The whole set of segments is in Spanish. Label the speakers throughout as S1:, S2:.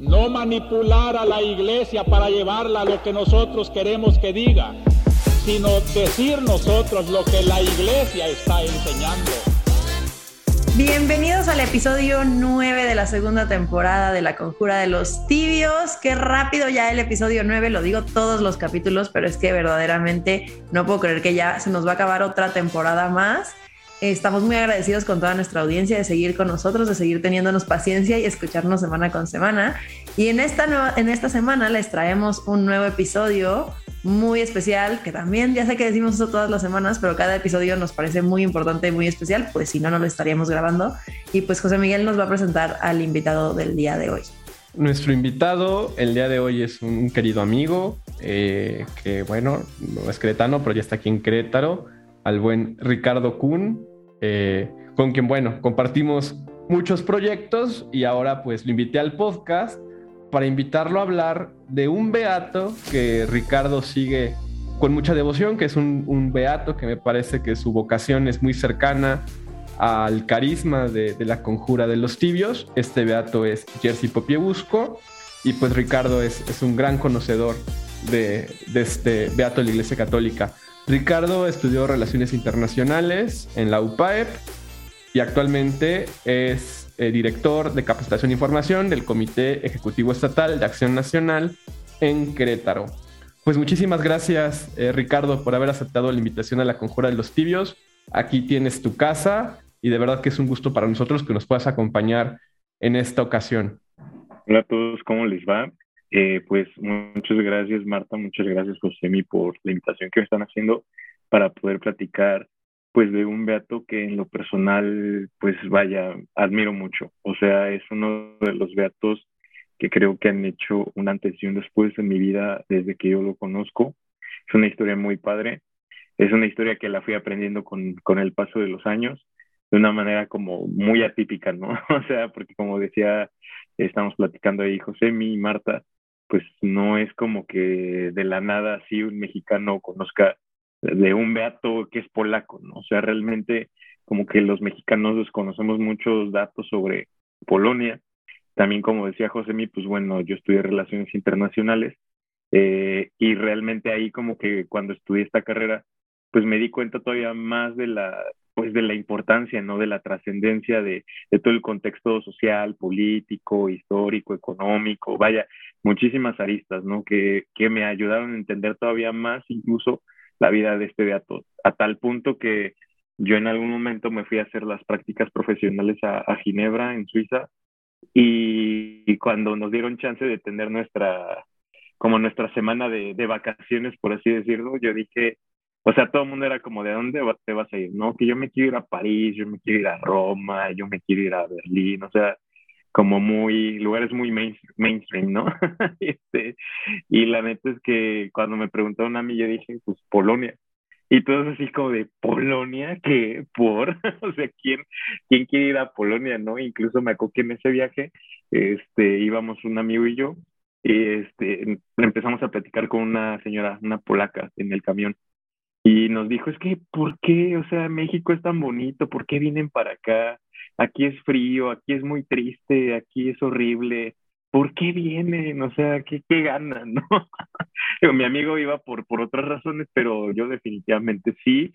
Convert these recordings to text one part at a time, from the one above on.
S1: no manipular a la iglesia para llevarla a lo que nosotros queremos que diga, sino decir nosotros lo que la iglesia está enseñando.
S2: Bienvenidos al episodio 9 de la segunda temporada de La Conjura de los Tibios. Qué rápido ya el episodio 9, lo digo todos los capítulos, pero es que verdaderamente no puedo creer que ya se nos va a acabar otra temporada más. Estamos muy agradecidos con toda nuestra audiencia de seguir con nosotros, de seguir teniéndonos paciencia y escucharnos semana con semana. Y en esta, en esta semana les traemos un nuevo episodio muy especial, que también ya sé que decimos eso todas las semanas, pero cada episodio nos parece muy importante y muy especial, pues si no, no lo estaríamos grabando. Y pues José Miguel nos va a presentar al invitado del día de hoy.
S3: Nuestro invitado el día de hoy es un querido amigo, eh, que bueno, no es cretano, pero ya está aquí en Querétaro, al buen Ricardo Kuhn. Eh, con quien, bueno, compartimos muchos proyectos y ahora pues lo invité al podcast para invitarlo a hablar de un beato que Ricardo sigue con mucha devoción, que es un, beato que me parece que su vocación es muy cercana al carisma de, la conjura de los tibios. Este beato es Jersey Popiebusco y pues Ricardo es, es un gran conocedor de, de este beato de la Iglesia Católica. Ricardo estudió Relaciones Internacionales en la UPAEP y actualmente es eh, director de Capacitación e Información del Comité Ejecutivo Estatal de Acción Nacional en Querétaro. Pues muchísimas gracias, eh, Ricardo, por haber aceptado la invitación a la Conjura de los Tibios. Aquí tienes tu casa y de verdad que es un gusto para nosotros que nos puedas acompañar en esta ocasión.
S4: Hola a todos, ¿cómo les va? Eh, pues muchas gracias Marta, muchas gracias Josemi por la invitación que me están haciendo para poder platicar pues de un beato que en lo personal pues vaya, admiro mucho. O sea, es uno de los beatos que creo que han hecho un antes y un después en mi vida desde que yo lo conozco. Es una historia muy padre. Es una historia que la fui aprendiendo con, con el paso de los años de una manera como muy atípica, ¿no? O sea, porque como decía, estamos platicando ahí José, mi y Marta, pues no es como que de la nada así un mexicano conozca de un beato que es polaco, ¿no? O sea, realmente como que los mexicanos desconocemos muchos datos sobre Polonia. También, como decía Josemi, pues bueno, yo estudié Relaciones Internacionales eh, y realmente ahí como que cuando estudié esta carrera, pues me di cuenta todavía más de la, pues de la importancia, ¿no? De la trascendencia de, de, todo el contexto social, político, histórico, económico, vaya, muchísimas aristas, ¿no? Que, que me ayudaron a entender todavía más incluso la vida de este beato, a tal punto que yo en algún momento me fui a hacer las prácticas profesionales a, Ginebra, en Suiza, y, cuando nos dieron chance de tener nuestra, como nuestra semana de, de vacaciones, por así decirlo, yo dije, o sea, todo el mundo era como, ¿de dónde te vas a ir? No, que yo me quiero ir a París, yo me quiero ir a Roma, yo me quiero ir a Berlín, o sea, como muy, lugares muy mainstream, ¿no? este, y la neta es que cuando me preguntaron a mí, yo dije, pues Polonia. Y todos así como de Polonia, que por, o sea, ¿quién, ¿quién quiere ir a Polonia, no? Incluso me acuerdo que en ese viaje, este, íbamos un amigo y yo, y este, empezamos a platicar con una señora, una polaca, en el camión. Y nos dijo, es que, ¿por qué? O sea, México es tan bonito, ¿por qué vienen para acá? Aquí es frío, aquí es muy triste, aquí es horrible. ¿Por qué vienen? O sea, ¿qué, qué ganan? ¿no? Mi amigo iba por, por otras razones, pero yo definitivamente sí.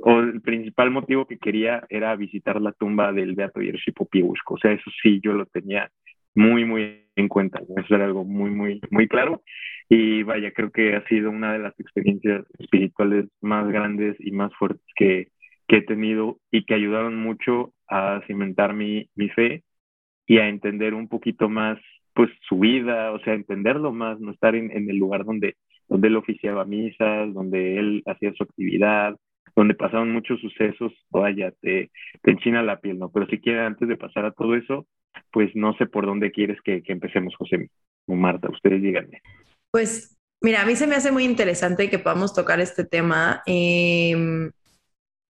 S4: O el principal motivo que quería era visitar la tumba del Beato Jerzy Popieuszko. O sea, eso sí, yo lo tenía muy, muy en cuenta. Eso era algo muy, muy, muy claro. Y vaya, creo que ha sido una de las experiencias espirituales más grandes y más fuertes que, que he tenido y que ayudaron mucho a cimentar mi, mi fe y a entender un poquito más pues su vida, o sea, entenderlo más, no estar en, en el lugar donde, donde él oficiaba misas, donde él hacía su actividad, donde pasaban muchos sucesos, vaya, te, te enchina la piel, ¿no? Pero si quieres, antes de pasar a todo eso, pues no sé por dónde quieres que, que empecemos, José o Marta, ustedes díganme.
S2: Pues mira, a mí se me hace muy interesante que podamos tocar este tema. Eh,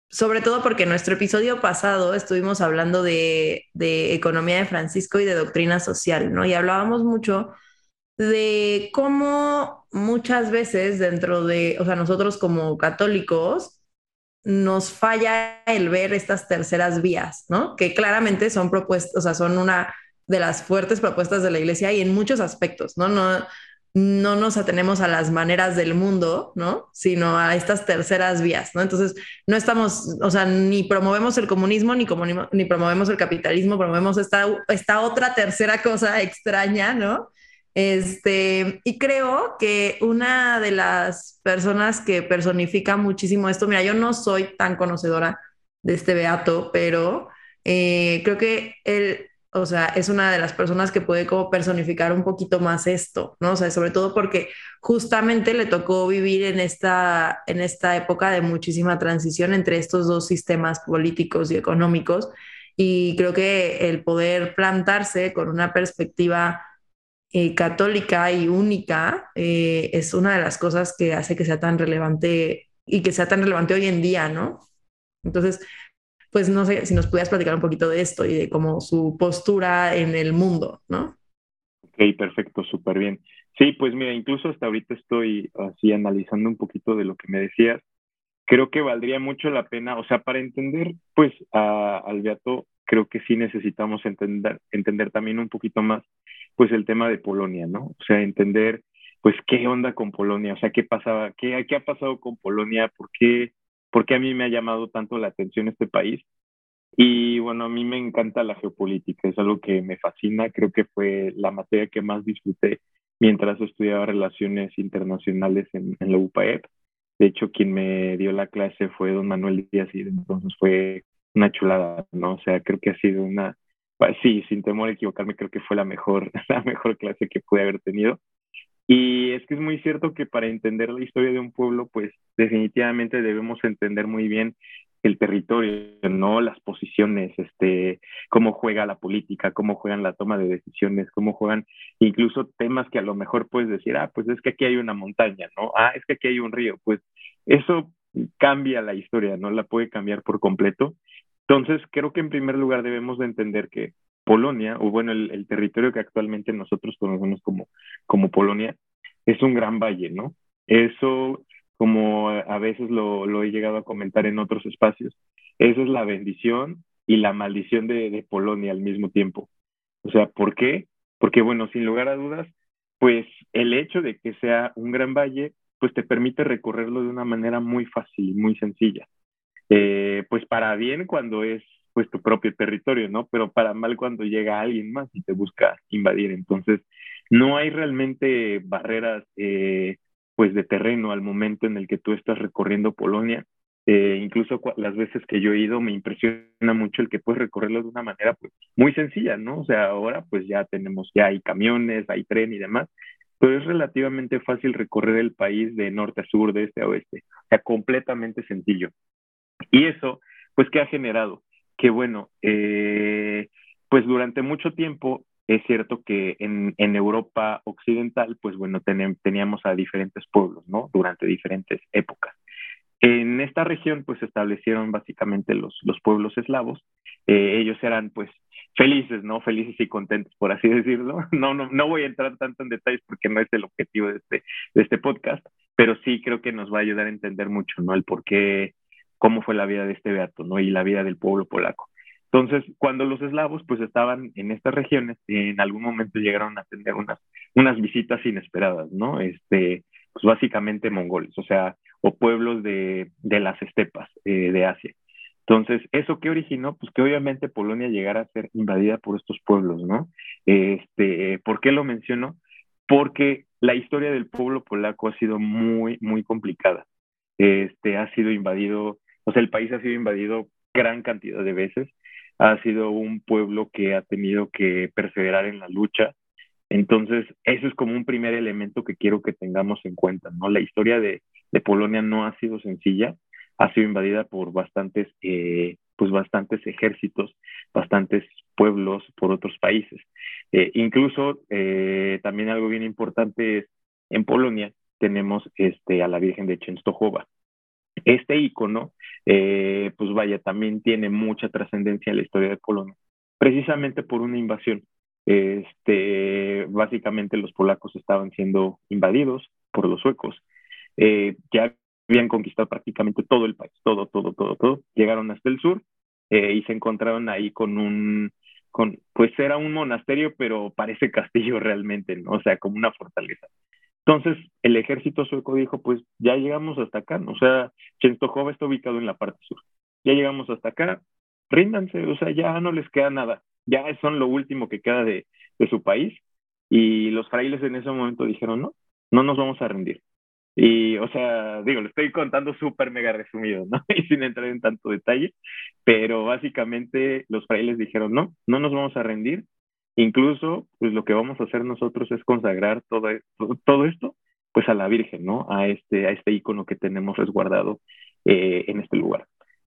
S2: sobre todo porque en nuestro episodio pasado estuvimos hablando de, economía de Francisco y de doctrina social, ¿no? Y hablábamos mucho de cómo muchas veces dentro de, o sea, nosotros como católicos, nos falla el ver estas terceras vías, ¿no? Que claramente son propuestas, o sea, son una de las fuertes propuestas de la iglesia y en muchos aspectos, ¿no? No, no nos atenemos a las maneras del mundo, ¿no? Sino a estas terceras vías, ¿no? Entonces, no estamos, o sea, ni promovemos el comunismo, ni, promovemos el capitalismo, promovemos esta, esta otra tercera cosa extraña, ¿no? Este, y creo que una de las personas que personifica muchísimo esto, mira, yo no soy tan conocedora de este beato, pero eh, creo que él, o sea, es una de las personas que puede como personificar un poquito más esto, ¿no? O sea, sobre todo porque justamente le tocó vivir en esta, en esta época de muchísima transición entre estos dos sistemas políticos y económicos. Y creo que el poder plantarse con una perspectiva eh, católica y única eh, es una de las cosas que hace que sea tan relevante y que sea tan relevante hoy en día, ¿no? Entonces, pues no sé si nos pudieras platicar un poquito de esto y de cómo su postura en el mundo, ¿no?
S4: Ok, perfecto, súper bien. Sí, pues mira, incluso hasta ahorita estoy así analizando un poquito de lo que me decías. Creo que valdría mucho la pena, o sea, para entender pues a, al Beato, creo que sí necesitamos entender, entender también un poquito más pues el tema de Polonia, ¿no? O sea, entender pues qué onda con Polonia, o sea, qué pasaba, qué, qué ha pasado con Polonia, por qué porque a mí me ha llamado tanto la atención este país. Y bueno, a mí me encanta la geopolítica, es algo que me fascina, creo que fue la materia que más disfruté mientras estudiaba relaciones internacionales en, la UPAEP. De hecho, quien me dio la clase fue don Manuel Díaz y entonces fue una chulada, ¿no? O sea, creo que ha sido una, sí, sin temor a equivocarme, creo que fue la mejor, la mejor clase que pude haber tenido. Y es que es muy cierto que para entender la historia de un pueblo, pues definitivamente debemos entender muy bien el territorio, ¿no? Las posiciones, este, cómo juega la política, cómo juegan la toma de decisiones, cómo juegan incluso temas que a lo mejor puedes decir, ah, pues es que aquí hay una montaña, ¿no? Ah, es que aquí hay un río. Pues eso cambia la historia, ¿no? La puede cambiar por completo. Entonces, creo que en primer lugar debemos de entender que Polonia, o bueno, el, territorio que actualmente nosotros conocemos como, como Polonia, es un gran valle, ¿no? Eso, como a veces lo, he llegado a comentar en otros espacios, esa es la bendición y la maldición de, de Polonia al mismo tiempo. O sea, ¿por qué? Porque, bueno, sin lugar a dudas, pues el hecho de que sea un gran valle, pues te permite recorrerlo de una manera muy fácil, muy sencilla. Eh, pues para bien cuando es pues tu propio territorio, ¿no? Pero para mal cuando llega alguien más y te busca invadir. Entonces, no hay realmente barreras eh, pues de terreno al momento en el que tú estás recorriendo Polonia. Eh, incluso las veces que yo he ido me impresiona mucho el que puedes recorrerlo de una manera pues, muy sencilla, ¿no? O sea, ahora pues ya tenemos, ya hay camiones, hay tren y demás, pero es relativamente fácil recorrer el país de norte a sur, de este a oeste, o sea, completamente sencillo. Y eso, pues, ¿qué ha generado? Que bueno, eh, pues durante mucho tiempo es cierto que en, en Europa occidental, pues bueno, teníamos a diferentes pueblos, ¿no? Durante diferentes épocas. En esta región, pues se establecieron básicamente los, los pueblos eslavos. Eh, ellos eran, pues, felices, ¿no? Felices y contentos, por así decirlo. No, no, no voy a entrar tanto en detalles porque no es el objetivo de este, de este podcast, pero sí creo que nos va a ayudar a entender mucho, ¿no? El por qué cómo fue la vida de este beato, ¿no? Y la vida del pueblo polaco. Entonces, cuando los eslavos pues estaban en estas regiones, en algún momento llegaron a tener unas, unas visitas inesperadas, ¿no? Este, pues básicamente mongoles, o sea, o pueblos de, de las estepas eh, de Asia. Entonces, ¿eso qué originó? Pues que obviamente Polonia llegara a ser invadida por estos pueblos, ¿no? Este, ¿Por qué lo menciono? Porque la historia del pueblo polaco ha sido muy, muy complicada. Este, ha sido invadido o el país ha sido invadido gran cantidad de veces, ha sido un pueblo que ha tenido que perseverar en la lucha. Entonces, eso es como un primer elemento que quiero que tengamos en cuenta, ¿no? La historia de, Polonia no ha sido sencilla, ha sido invadida por bastantes, eh, pues bastantes ejércitos, bastantes pueblos por otros países. Eh, incluso eh, también algo bien importante es, en Polonia tenemos este, a la Virgen de Chenstojowa, este icono, eh, pues vaya, también tiene mucha trascendencia en la historia de Polonia, precisamente por una invasión. Este, básicamente los polacos estaban siendo invadidos por los suecos. Eh, ya habían conquistado prácticamente todo el país, todo, todo, todo, todo. Llegaron hasta el sur eh, y se encontraron ahí con un, con, pues era un monasterio, pero parece castillo realmente, ¿no? O sea, como una fortaleza. Entonces, el ejército sueco dijo, pues ya llegamos hasta acá, o sea, Chenstohova está ubicado en la parte sur. Ya llegamos hasta acá, ríndanse, o sea, ya no les queda nada, ya son lo último que queda de, de su país. Y los frailes en ese momento dijeron, no, no nos vamos a rendir. Y, o sea, digo, lo estoy contando súper mega resumido, ¿no? Y sin entrar en tanto detalle, pero básicamente los frailes dijeron, no, no nos vamos a rendir. Incluso, pues lo que vamos a hacer nosotros es consagrar todo, todo esto, pues a la Virgen, ¿no? A este, a este icono que tenemos resguardado eh, en este lugar.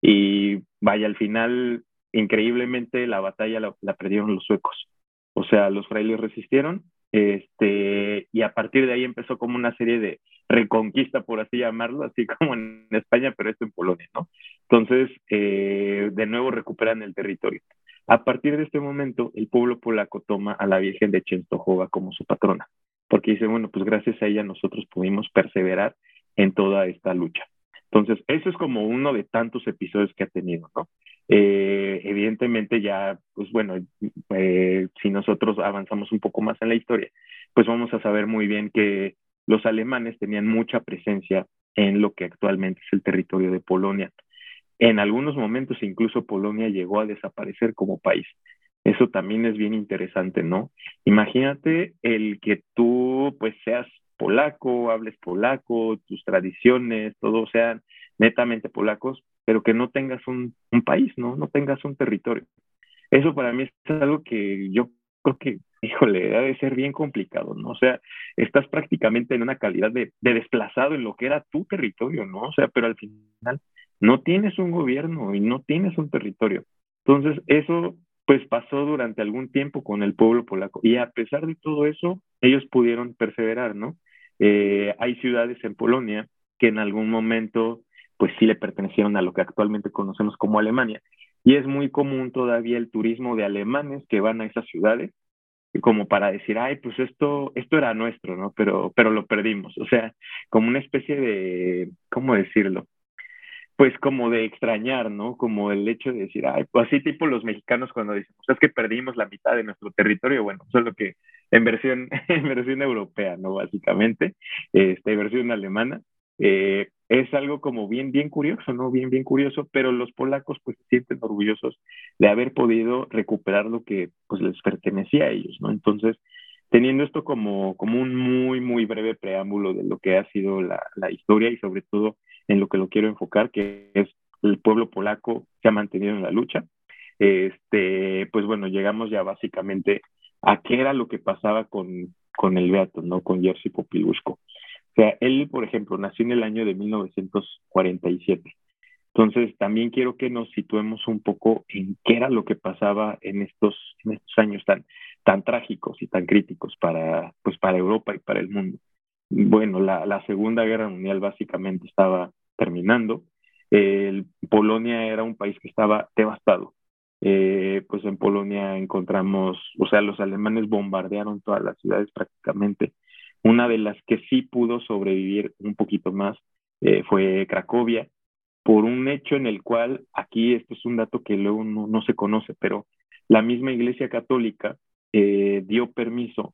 S4: Y vaya, al final, increíblemente, la batalla la, la perdieron los suecos. O sea, los frailes resistieron, este, y a partir de ahí empezó como una serie de reconquista, por así llamarlo, así como en España, pero esto en Polonia, ¿no? Entonces, eh, de nuevo recuperan el territorio. A partir de este momento, el pueblo polaco toma a la Virgen de Chenstohova como su patrona, porque dice, bueno, pues gracias a ella nosotros pudimos perseverar en toda esta lucha. Entonces, eso es como uno de tantos episodios que ha tenido, ¿no? Eh, evidentemente ya, pues bueno, eh, si nosotros avanzamos un poco más en la historia, pues vamos a saber muy bien que los alemanes tenían mucha presencia en lo que actualmente es el territorio de Polonia. En algunos momentos incluso Polonia llegó a desaparecer como país. Eso también es bien interesante, ¿no? Imagínate el que tú pues seas polaco, hables polaco, tus tradiciones, todo sean netamente polacos, pero que no tengas un, país, ¿no? No tengas un territorio. Eso para mí es algo que yo creo que, híjole, debe ser bien complicado, ¿no? O sea, estás prácticamente en una calidad de, de, desplazado en lo que era tu territorio, ¿no? O sea, pero al final no tienes un gobierno y no tienes un territorio. Entonces, eso pues pasó durante algún tiempo con el pueblo polaco y a pesar de todo eso, ellos pudieron perseverar, ¿no? Eh, hay ciudades en Polonia que en algún momento pues sí le pertenecieron a lo que actualmente conocemos como Alemania. Y es muy común todavía el turismo de alemanes que van a esas ciudades como para decir, ay, pues esto, esto era nuestro, ¿no? Pero, pero lo perdimos. O sea, como una especie de, ¿cómo decirlo? Pues como de extrañar, ¿no? Como el hecho de decir, ay, pues así tipo los mexicanos cuando dicen, pues es que perdimos la mitad de nuestro territorio, bueno, solo que en versión, en versión europea, ¿no? Básicamente, este, versión alemana. Eh, es algo como bien, bien curioso, ¿no? Bien, bien curioso, pero los polacos pues se sienten orgullosos de haber podido recuperar lo que pues les pertenecía a ellos, ¿no? Entonces, teniendo esto como, como un muy, muy breve preámbulo de lo que ha sido la, la historia y sobre todo en lo que lo quiero enfocar, que es el pueblo polaco se ha mantenido en la lucha, este, pues bueno, llegamos ya básicamente a qué era lo que pasaba con, con el Beato, ¿no? Con Jerzy Popilushko. O sea, él, por ejemplo, nació en el año de 1947. Entonces, también quiero que nos situemos un poco en qué era lo que pasaba en estos, en estos años tan, tan trágicos y tan críticos para, pues, para Europa y para el mundo. Bueno, la, Segunda Guerra Mundial básicamente estaba terminando. Polonia era un país que estaba devastado. Eh, pues en Polonia encontramos, o sea, los alemanes bombardearon todas las ciudades prácticamente una de las que sí pudo sobrevivir un poquito más eh, fue Cracovia, por un hecho en el cual, aquí esto es un dato que luego no, se conoce, pero la misma Iglesia Católica eh, dio permiso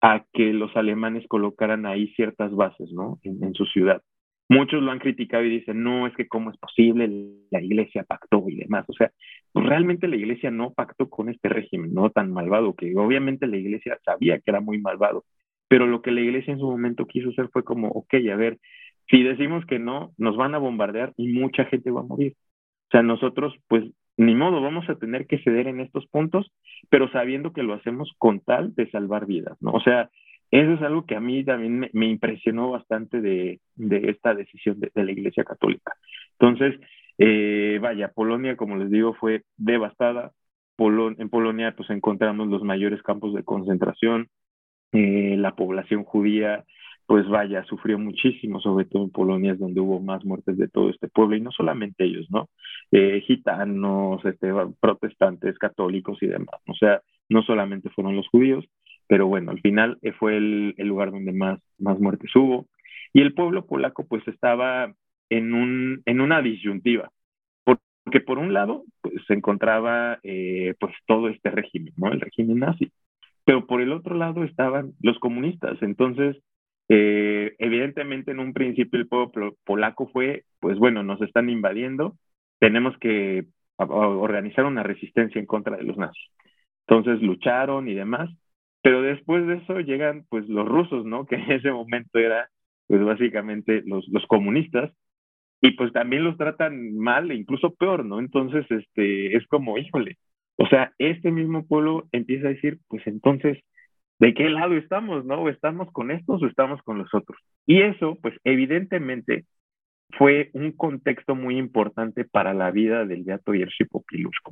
S4: a que los alemanes colocaran ahí ciertas bases, ¿no? En, su ciudad. Muchos lo han criticado y dicen, no, es que cómo es posible, la iglesia pactó y demás. O sea, pues realmente la iglesia no pactó con este régimen, no tan malvado, que obviamente la iglesia sabía que era muy malvado, pero lo que la iglesia en su momento quiso hacer fue como, ok, a ver, si decimos que no, nos van a bombardear y mucha gente va a morir. O sea, nosotros, pues, ni modo, vamos a tener que ceder en estos puntos, pero sabiendo que lo hacemos con tal de salvar vidas, ¿no? O sea, eso es algo que a mí también me, impresionó bastante de, de esta decisión de, la Iglesia Católica. Entonces, eh, vaya, Polonia, como les digo, fue devastada. en Polonia, pues encontramos los mayores campos de concentración, eh, la población judía, pues vaya, sufrió muchísimo, sobre todo en Polonia, es donde hubo más muertes de todo este pueblo, y no solamente ellos, ¿no? Eh, gitanos, este, protestantes, católicos y demás. O sea, no solamente fueron los judíos, pero bueno, al final eh, fue el, el, lugar donde más, más muertes hubo. Y el pueblo polaco pues estaba en, un, en una disyuntiva, porque por un lado pues, se encontraba eh, pues todo este régimen, ¿no? El régimen nazi, pero por el otro lado estaban los comunistas. Entonces, eh, evidentemente en un principio el pueblo polaco fue, pues bueno, nos están invadiendo, tenemos que organizar una resistencia en contra de los nazis. Entonces lucharon y demás, pero después de eso llegan pues los rusos, ¿no? Que en ese momento era pues básicamente los, los comunistas, y pues también los tratan mal e incluso peor, ¿no? Entonces, este, es como, híjole, o sea, este mismo pueblo empieza a decir, pues entonces, ¿de qué lado estamos, no? ¿O estamos con estos o estamos con los otros? Y eso, pues evidentemente, fue un contexto muy importante para la vida del Beato Jerzy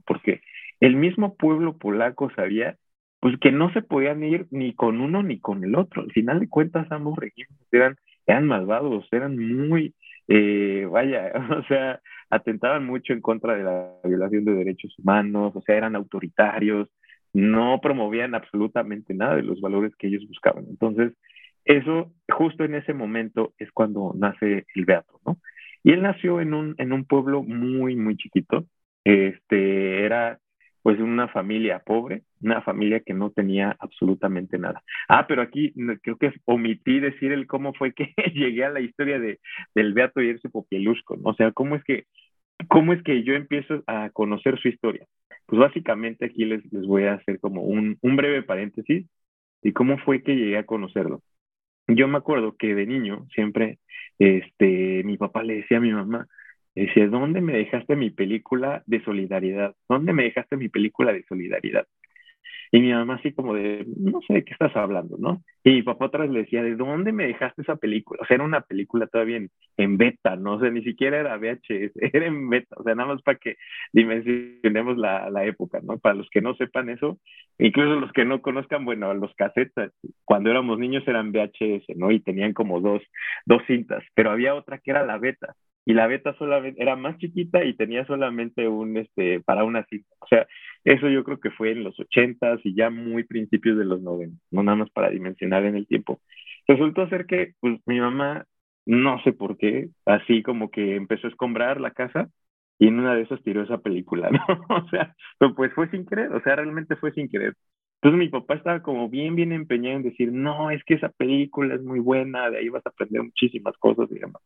S4: porque el mismo pueblo polaco sabía pues que no se podían ir ni con uno ni con el otro. Al final de cuentas, ambos regímenes eran, eran malvados, eran muy, eh, vaya, o sea, atentaban mucho en contra de la violación de derechos humanos, o sea, eran autoritarios, no promovían absolutamente nada de los valores que ellos buscaban. Entonces, eso, justo en ese momento es cuando nace el Beato, ¿no? Y él nació en un, en un pueblo muy, muy chiquito. Este, era pues una familia pobre, una familia que no tenía absolutamente nada. Ah, pero aquí creo que omití decir el cómo fue que llegué a la historia de, del Beato Jerzy Popielusco, ¿no? o sea, cómo es que cómo es que yo empiezo a conocer su historia. Pues básicamente aquí les, les voy a hacer como un, un breve paréntesis y cómo fue que llegué a conocerlo. Yo me acuerdo que de niño siempre, este, mi papá le decía a mi mamá, Decía, ¿dónde me dejaste mi película de solidaridad? ¿Dónde me dejaste mi película de solidaridad? Y mi mamá así como de, no sé de qué estás hablando, ¿no? Y mi papá atrás le decía, ¿de dónde me dejaste esa película? O sea, era una película todavía en, beta, ¿no? O sea, ni siquiera era VHS, era en beta, o sea, nada más para que dimensionemos la, la época, ¿no? Para los que no sepan eso, incluso los que no conozcan, bueno, los casetas, cuando éramos niños eran VHS, ¿no? Y tenían como dos, dos cintas, pero había otra que era la beta y la beta solamente era más chiquita y tenía solamente un este para una cita. O sea, eso yo creo que fue en los ochentas y ya muy principios de los noventas, no nada más para dimensionar en el tiempo. Resultó ser que pues mi mamá no sé por qué, así como que empezó a escombrar la casa y en una de esas tiró esa película, ¿no? o sea, pues fue sin querer, o sea, realmente fue sin querer. Entonces mi papá estaba como bien, bien empeñado en decir, no, es que esa película es muy buena, de ahí vas a aprender muchísimas cosas y demás.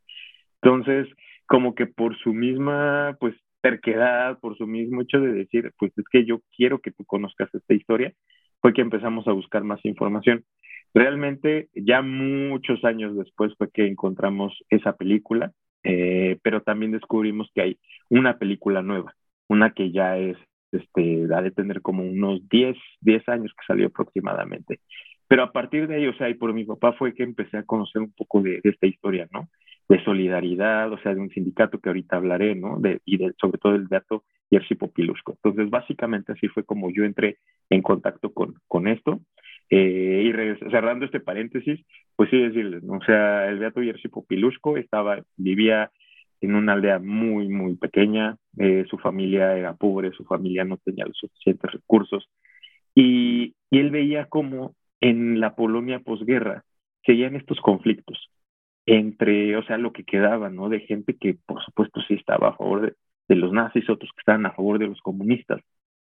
S4: Entonces, como que por su misma, pues, terquedad, por su mismo hecho de decir, pues es que yo quiero que tú conozcas esta historia, fue que empezamos a buscar más información. Realmente, ya muchos años después fue que encontramos esa película, eh, pero también descubrimos que hay una película nueva, una que ya es, este, ha de tener como unos 10, 10 años que salió aproximadamente. Pero a partir de ahí, o sea, y por mi papá fue que empecé a conocer un poco de, de esta historia, ¿no? De solidaridad, o sea, de un sindicato que ahorita hablaré, ¿no? Y sobre todo el Beato Jerzy Popilusco. Entonces, básicamente así fue como yo entré en contacto con, con esto. Eh, y cerrando este paréntesis, pues sí decirles, ¿no? o sea, el Beato Jerzy Popilusco estaba, vivía en una aldea muy, muy pequeña, eh, su familia era pobre, su familia no tenía los suficientes recursos, y, y él veía como en la Polonia posguerra seguían estos conflictos, entre, o sea, lo que quedaba, ¿no? De gente que, por supuesto, sí estaba a favor de, los nazis, otros que estaban a favor de los comunistas,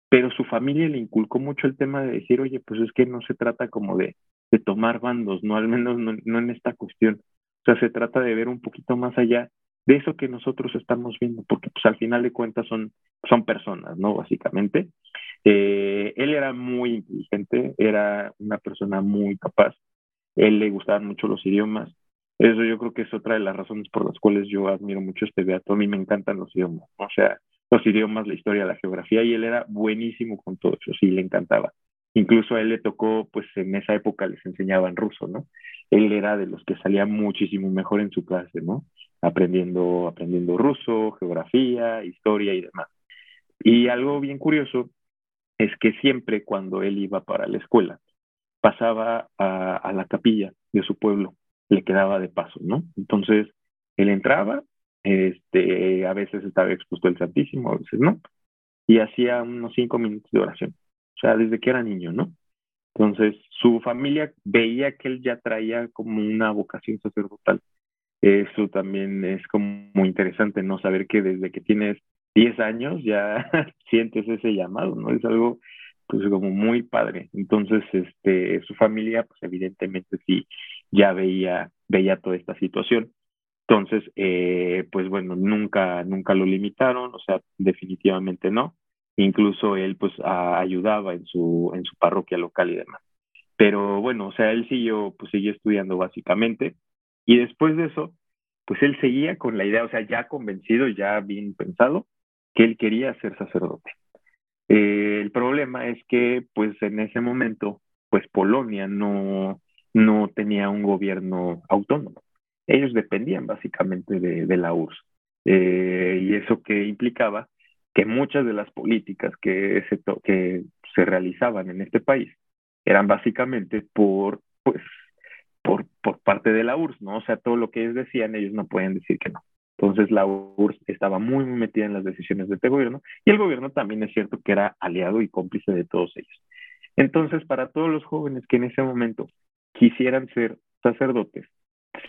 S4: pero su familia le inculcó mucho el tema de decir, oye, pues es que no se trata como de, de tomar bandos, no al menos no, no, en esta cuestión. O sea, se trata de ver un poquito más allá de eso que nosotros estamos viendo, porque pues al final de cuentas son, son personas, ¿no? Básicamente. Eh, él era muy inteligente, era una persona muy capaz, él le gustaban mucho los idiomas, eso yo creo que es otra de las razones por las cuales yo admiro mucho este beato. A mí me encantan los idiomas, o sea, los idiomas, la historia, la geografía, y él era buenísimo con todo eso, sí, le encantaba. Incluso a él le tocó, pues en esa época les enseñaban ruso, ¿no? Él era de los que salía muchísimo mejor en su clase, ¿no? Aprendiendo, aprendiendo ruso, geografía, historia y demás. Y algo bien curioso es que siempre cuando él iba para la escuela, pasaba a, a la capilla de su pueblo le quedaba de paso, ¿no? Entonces, él entraba, este, a veces estaba expuesto el Santísimo, a veces no, y hacía unos cinco minutos de oración, o sea, desde que era niño, ¿no? Entonces, su familia veía que él ya traía como una vocación sacerdotal. Eso también es como muy interesante, ¿no? Saber que desde que tienes 10 años ya sientes ese llamado, ¿no? Es algo pues como muy padre. Entonces, este, su familia, pues evidentemente sí, ya veía, veía toda esta situación. Entonces, eh, pues bueno, nunca, nunca lo limitaron, o sea, definitivamente no. Incluso él, pues, ayudaba en su, en su parroquia local y demás. Pero bueno, o sea, él siguió, pues, siguió estudiando básicamente. Y después de eso, pues él seguía con la idea, o sea, ya convencido, ya bien pensado, que él quería ser sacerdote. Eh, el problema es que, pues en ese momento, pues Polonia no, no tenía un gobierno autónomo. Ellos dependían básicamente de, la URSS. Eh, y eso que implicaba que muchas de las políticas que se, que se realizaban en este país eran básicamente por, pues, por, por parte de la URSS, ¿no? O sea, todo lo que ellos decían, ellos no pueden decir que no. Entonces la URSS estaba muy metida en las decisiones de este gobierno y el gobierno también es cierto que era aliado y cómplice de todos ellos. Entonces, para todos los jóvenes que en ese momento quisieran ser sacerdotes,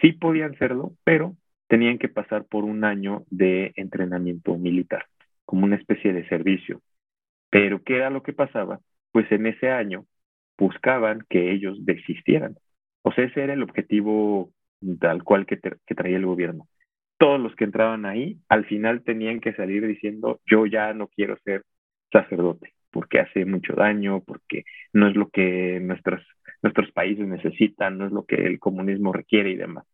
S4: sí podían serlo, pero tenían que pasar por un año de entrenamiento militar, como una especie de servicio. Pero, ¿qué era lo que pasaba? Pues en ese año buscaban que ellos desistieran. O sea, ese era el objetivo tal cual que, que traía el gobierno todos los que entraban ahí al final tenían que salir diciendo yo ya no quiero ser sacerdote porque hace mucho daño, porque no es lo que nuestros, nuestros países necesitan, no es lo que el comunismo requiere y demás.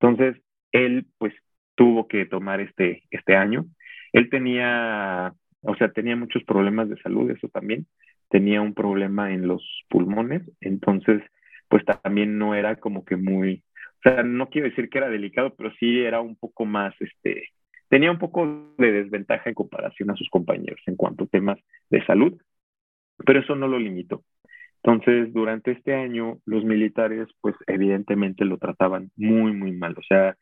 S4: Entonces, él pues tuvo que tomar este, este año. Él tenía, o sea, tenía muchos problemas de salud, eso también. Tenía un problema en los pulmones, entonces pues también no era como que muy o sea, no quiero decir que era delicado, pero sí era un poco más, este, tenía un poco de desventaja en comparación a sus compañeros en cuanto a temas de salud, pero eso no lo limitó. Entonces, durante este año, los militares, pues evidentemente lo trataban muy, muy mal. O sea,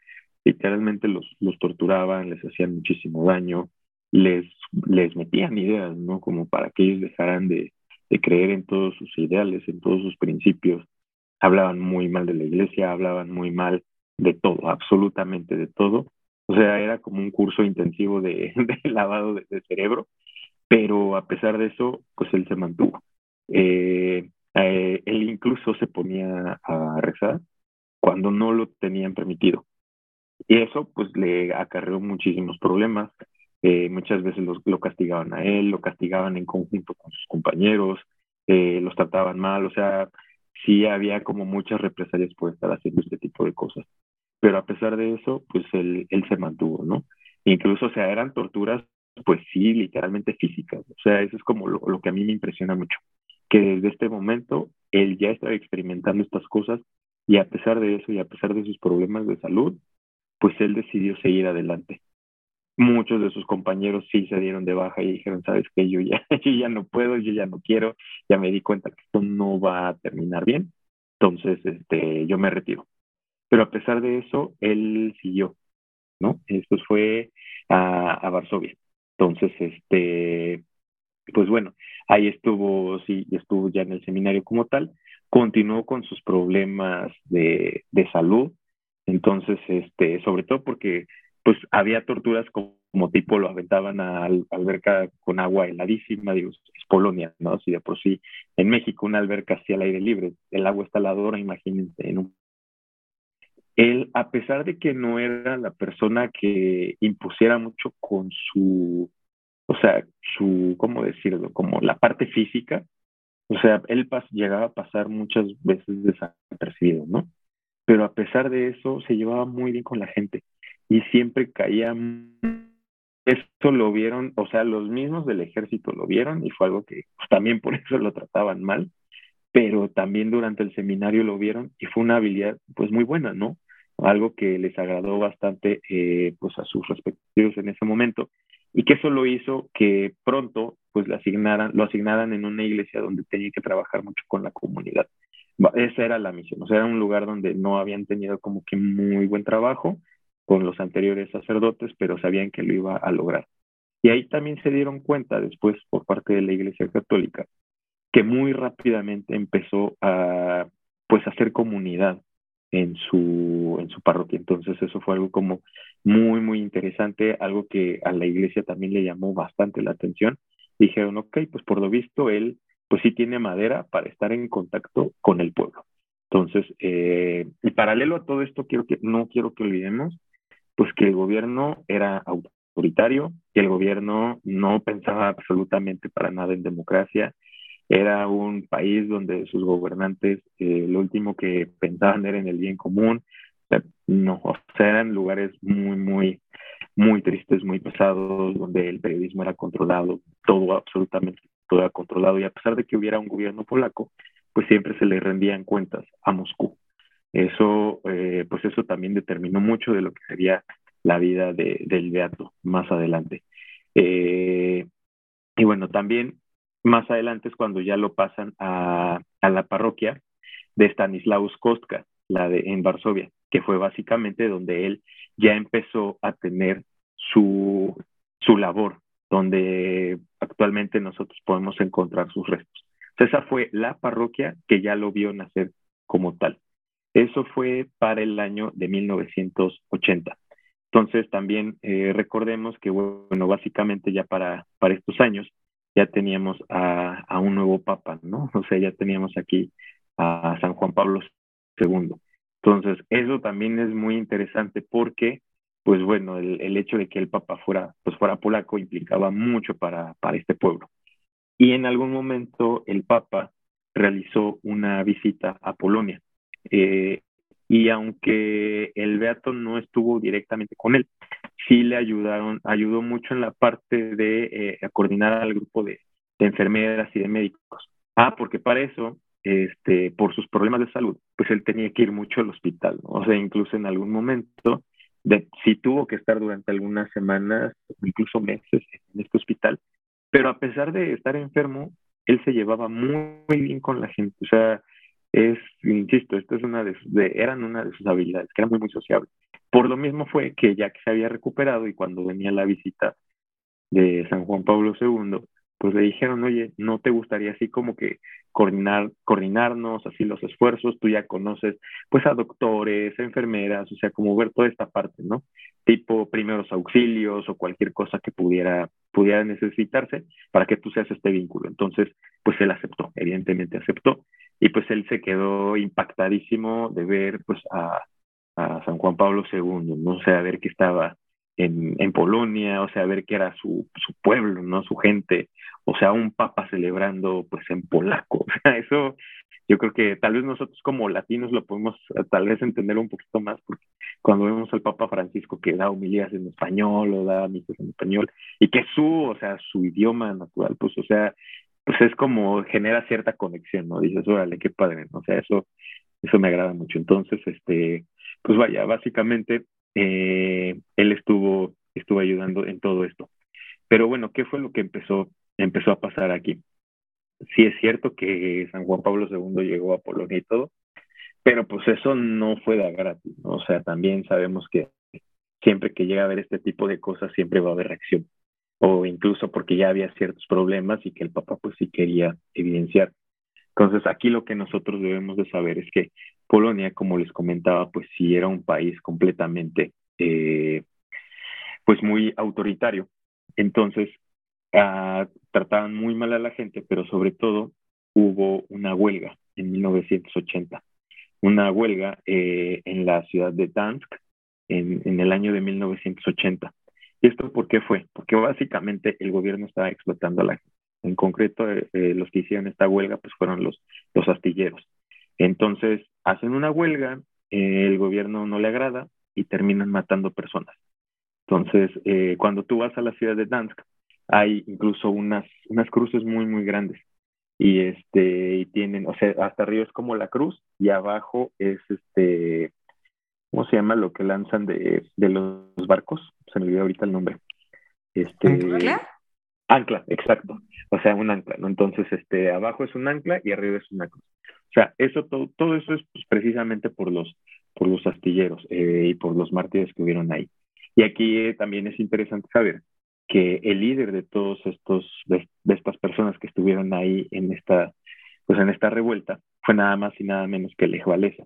S4: literalmente los, los torturaban, les hacían muchísimo daño, les, les metían ideas, ¿no? Como para que ellos dejaran de, de creer en todos sus ideales, en todos sus principios hablaban muy mal de la iglesia, hablaban muy mal de todo, absolutamente de todo. O sea, era como un curso intensivo de, lavado de, cerebro, pero a pesar de eso, pues él se mantuvo. Eh, eh, él incluso se ponía a rezar cuando no lo tenían permitido. Y eso pues le acarreó muchísimos problemas. Eh, muchas veces lo castigaban a él, lo castigaban en conjunto con sus compañeros, los trataban mal, o sea, sí había como muchas represalias por estar haciendo este tipo de cosas. Pero a pesar de eso, pues él, él se mantuvo, ¿no? Incluso, o sea, eran torturas, pues sí, literalmente físicas. O sea, eso es como lo, lo que a mí me impresiona mucho, que desde este momento él ya estaba experimentando estas cosas y a pesar de eso y a pesar de sus problemas de salud, pues él decidió seguir adelante muchos de sus compañeros sí se dieron de baja y dijeron, sabes que yo ya, yo ya no puedo, yo ya no quiero, ya me di cuenta que esto no va a terminar bien, entonces este, yo me retiro. Pero a pesar de eso, él siguió, ¿no? Esto fue a, a Varsovia. Entonces, este, pues bueno, ahí estuvo, sí, estuvo ya en el seminario como tal, continuó con sus problemas de, de salud, entonces, este, sobre todo porque pues había torturas como, tipo lo aventaban a alberca con agua heladísima, digo, es Polonia, ¿no? Si de por sí en México una alberca así al aire libre, el agua está heladora, imagínense, en un... Él, a pesar de que no era la persona que impusiera mucho con su, o sea, su, ¿cómo decirlo? Como la parte física, o sea, él llegaba a pasar muchas veces desapercibido, ¿no? Pero a pesar de eso, se llevaba muy bien con la gente y siempre caían. Esto lo vieron, o sea, los mismos del ejército lo vieron y fue algo que pues, también por eso lo trataban mal, pero también durante el seminario lo vieron y fue una habilidad pues muy buena, ¿no? Algo que les agradó bastante eh, pues a sus respectivos en ese momento y que eso lo hizo que pronto pues lo asignaran, en una iglesia donde tenía que trabajar mucho con la comunidad. Esa era la misión, o sea, era un lugar donde no habían tenido como que muy buen trabajo con los anteriores sacerdotes, pero sabían que lo iba a lograr. Y ahí también se dieron cuenta después por parte de la Iglesia Católica que muy rápidamente empezó a pues hacer comunidad en su en su parroquia. Entonces eso fue algo como muy, muy interesante, algo que a la iglesia también le llamó bastante la atención. Dijeron, ok, pues por lo visto él, pues sí tiene madera para estar en contacto con el pueblo. Entonces, eh, y paralelo a todo esto, quiero que, no quiero que olvidemos, pues que el gobierno era autoritario, que el gobierno no pensaba absolutamente para nada en democracia, era un país donde sus gobernantes eh, lo último que pensaban era en el bien común, no, o sea, eran lugares muy, muy, muy tristes, muy pesados, donde el periodismo era controlado, todo, absolutamente todo era controlado, y a pesar de que hubiera un gobierno polaco, pues siempre se le rendían cuentas a Moscú. Eso, eh, pues eso también determinó mucho de lo que sería la vida de, del Beato más adelante. Eh, y bueno, también más adelante es cuando ya lo pasan a, a la parroquia de Stanislaus Kostka, la de en Varsovia, que fue básicamente donde él ya empezó a tener su, su labor, donde actualmente nosotros podemos encontrar sus restos. esa fue la parroquia que ya lo vio nacer como tal. Eso fue para el año de 1980. Entonces también eh, recordemos que, bueno, básicamente ya para, para estos años ya teníamos a, a, un nuevo papa, ¿no? O sea, ya teníamos aquí a San Juan Pablo II. Entonces, eso también es muy interesante porque, pues bueno, el, hecho de que el papa fuera, pues fuera polaco implicaba mucho para, para este pueblo. Y en algún momento el papa realizó una visita a Polonia. Eh, y aunque el Beato no estuvo directamente con él, sí le ayudaron, ayudó mucho en la parte de eh, coordinar al grupo de, de, enfermeras y de médicos. Ah, porque para eso, este, por sus problemas de salud, pues él tenía que ir mucho al hospital, ¿no? o sea, incluso en algún momento, de, sí tuvo que estar durante algunas semanas, incluso meses en este hospital, pero a pesar de estar enfermo, él se llevaba muy, bien con la gente, o sea, es, insisto, esto es una de, de, eran una de sus habilidades, que era muy, muy sociable. Por lo mismo fue que ya que se había recuperado y cuando venía la visita de San Juan Pablo II, pues le dijeron, oye, ¿no te gustaría así como que coordinar, coordinarnos así los esfuerzos? Tú ya conoces pues a doctores, enfermeras, o sea, como ver toda esta parte, ¿no? Tipo primeros auxilios o cualquier cosa que pudiera, pudiera necesitarse para que tú seas este vínculo. Entonces, pues él aceptó, evidentemente aceptó, y pues él se quedó impactadísimo de ver pues a, a San Juan Pablo II, ¿no? sé, a ver que estaba en, en, Polonia, o sea, ver que era su, su pueblo, ¿no? Su gente, o sea, un papa celebrando pues en polaco, o sea, eso yo creo que tal vez nosotros como latinos lo podemos eh, tal vez entender un poquito más, porque cuando vemos al Papa Francisco que da humilías en español o da misas en español, y que su, o sea, su idioma natural, pues, o sea, pues es como genera cierta conexión, ¿no? Dices, órale, qué padre, ¿no? O sea, eso, eso me agrada mucho. Entonces, este, pues vaya, básicamente eh, él estuvo, estuvo ayudando en todo esto. Pero bueno, ¿qué fue lo que empezó, empezó a pasar aquí? Sí es cierto que San Juan Pablo II llegó a Polonia y todo, pero pues eso no fue de gratis, ¿no? O sea, también sabemos que siempre que llega a haber este tipo de cosas, siempre va a haber reacción. O incluso porque ya había ciertos problemas y que el Papa pues sí quería evidenciar. Entonces, aquí lo que nosotros debemos de saber es que Polonia, como les comentaba, pues sí era un país completamente, eh, pues muy autoritario. Entonces, uh, trataban muy mal a la gente, pero sobre todo hubo una huelga en 1980, una huelga eh, en la ciudad de Dansk en, el año de 1980. ¿Y esto por qué fue? Porque básicamente el gobierno estaba explotando a la gente. En concreto, eh, eh, los que hicieron esta huelga pues fueron los, los astilleros. Entonces, hacen una huelga, el gobierno no le agrada y terminan matando personas. Entonces, cuando tú vas a la ciudad de Dansk, hay incluso unas, unas cruces muy, muy grandes. Y este, y tienen, o sea, hasta arriba es como la cruz y abajo es este, ¿cómo se llama lo que lanzan de, de los barcos? Se me olvidó ahorita el nombre. Este, Ancla, exacto. O sea, un ancla, ¿no? Entonces, este, abajo es un ancla y arriba es una cruz. O sea, eso, todo, todo eso es pues, precisamente por los, por los astilleros eh, y por los mártires que hubieron ahí. Y aquí eh, también es interesante saber que el líder de todos estos, de, estas personas que estuvieron ahí en esta, pues en esta revuelta, fue nada más y nada menos que Lech Walesa.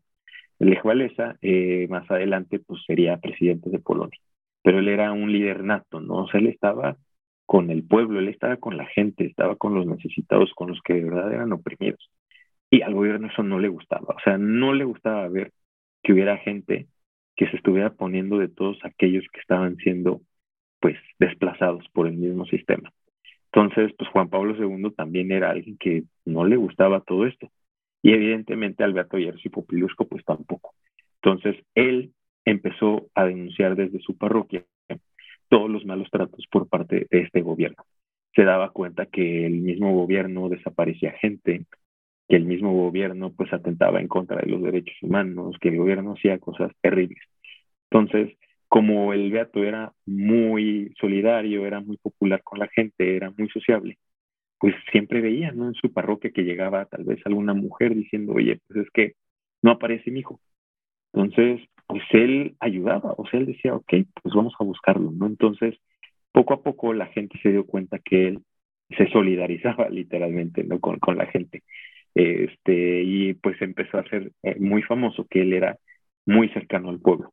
S4: Lech Walesa, eh, más adelante, pues sería presidente de Polonia. pero él era un líder nato, ¿no? O sea, él estaba con el pueblo, él estaba con la gente, estaba con los necesitados, con los que de verdad eran oprimidos. Y al gobierno eso no le gustaba, o sea, no le gustaba ver que hubiera gente que se estuviera poniendo de todos aquellos que estaban siendo pues desplazados por el mismo sistema. Entonces, pues Juan Pablo II también era alguien que no le gustaba todo esto. Y evidentemente Alberto Yersi Popilusco pues tampoco. Entonces, él empezó a denunciar desde su parroquia todos los malos tratos por parte de este gobierno. Se daba cuenta que el mismo gobierno desaparecía gente, que el mismo gobierno pues atentaba en contra de los derechos humanos, que el gobierno hacía cosas terribles. Entonces, como el gato era muy solidario, era muy popular con la gente, era muy sociable, pues siempre veía, ¿no? En su parroquia que llegaba tal vez alguna mujer diciendo, oye, pues es que no aparece mi hijo. Entonces, pues él ayudaba, o sea, él decía, ok, pues vamos a buscarlo, ¿no? Entonces, poco a poco la gente se dio cuenta que él se solidarizaba literalmente, ¿no? Con, con la gente. Este, y pues empezó a ser eh, muy famoso, que él era muy cercano al pueblo.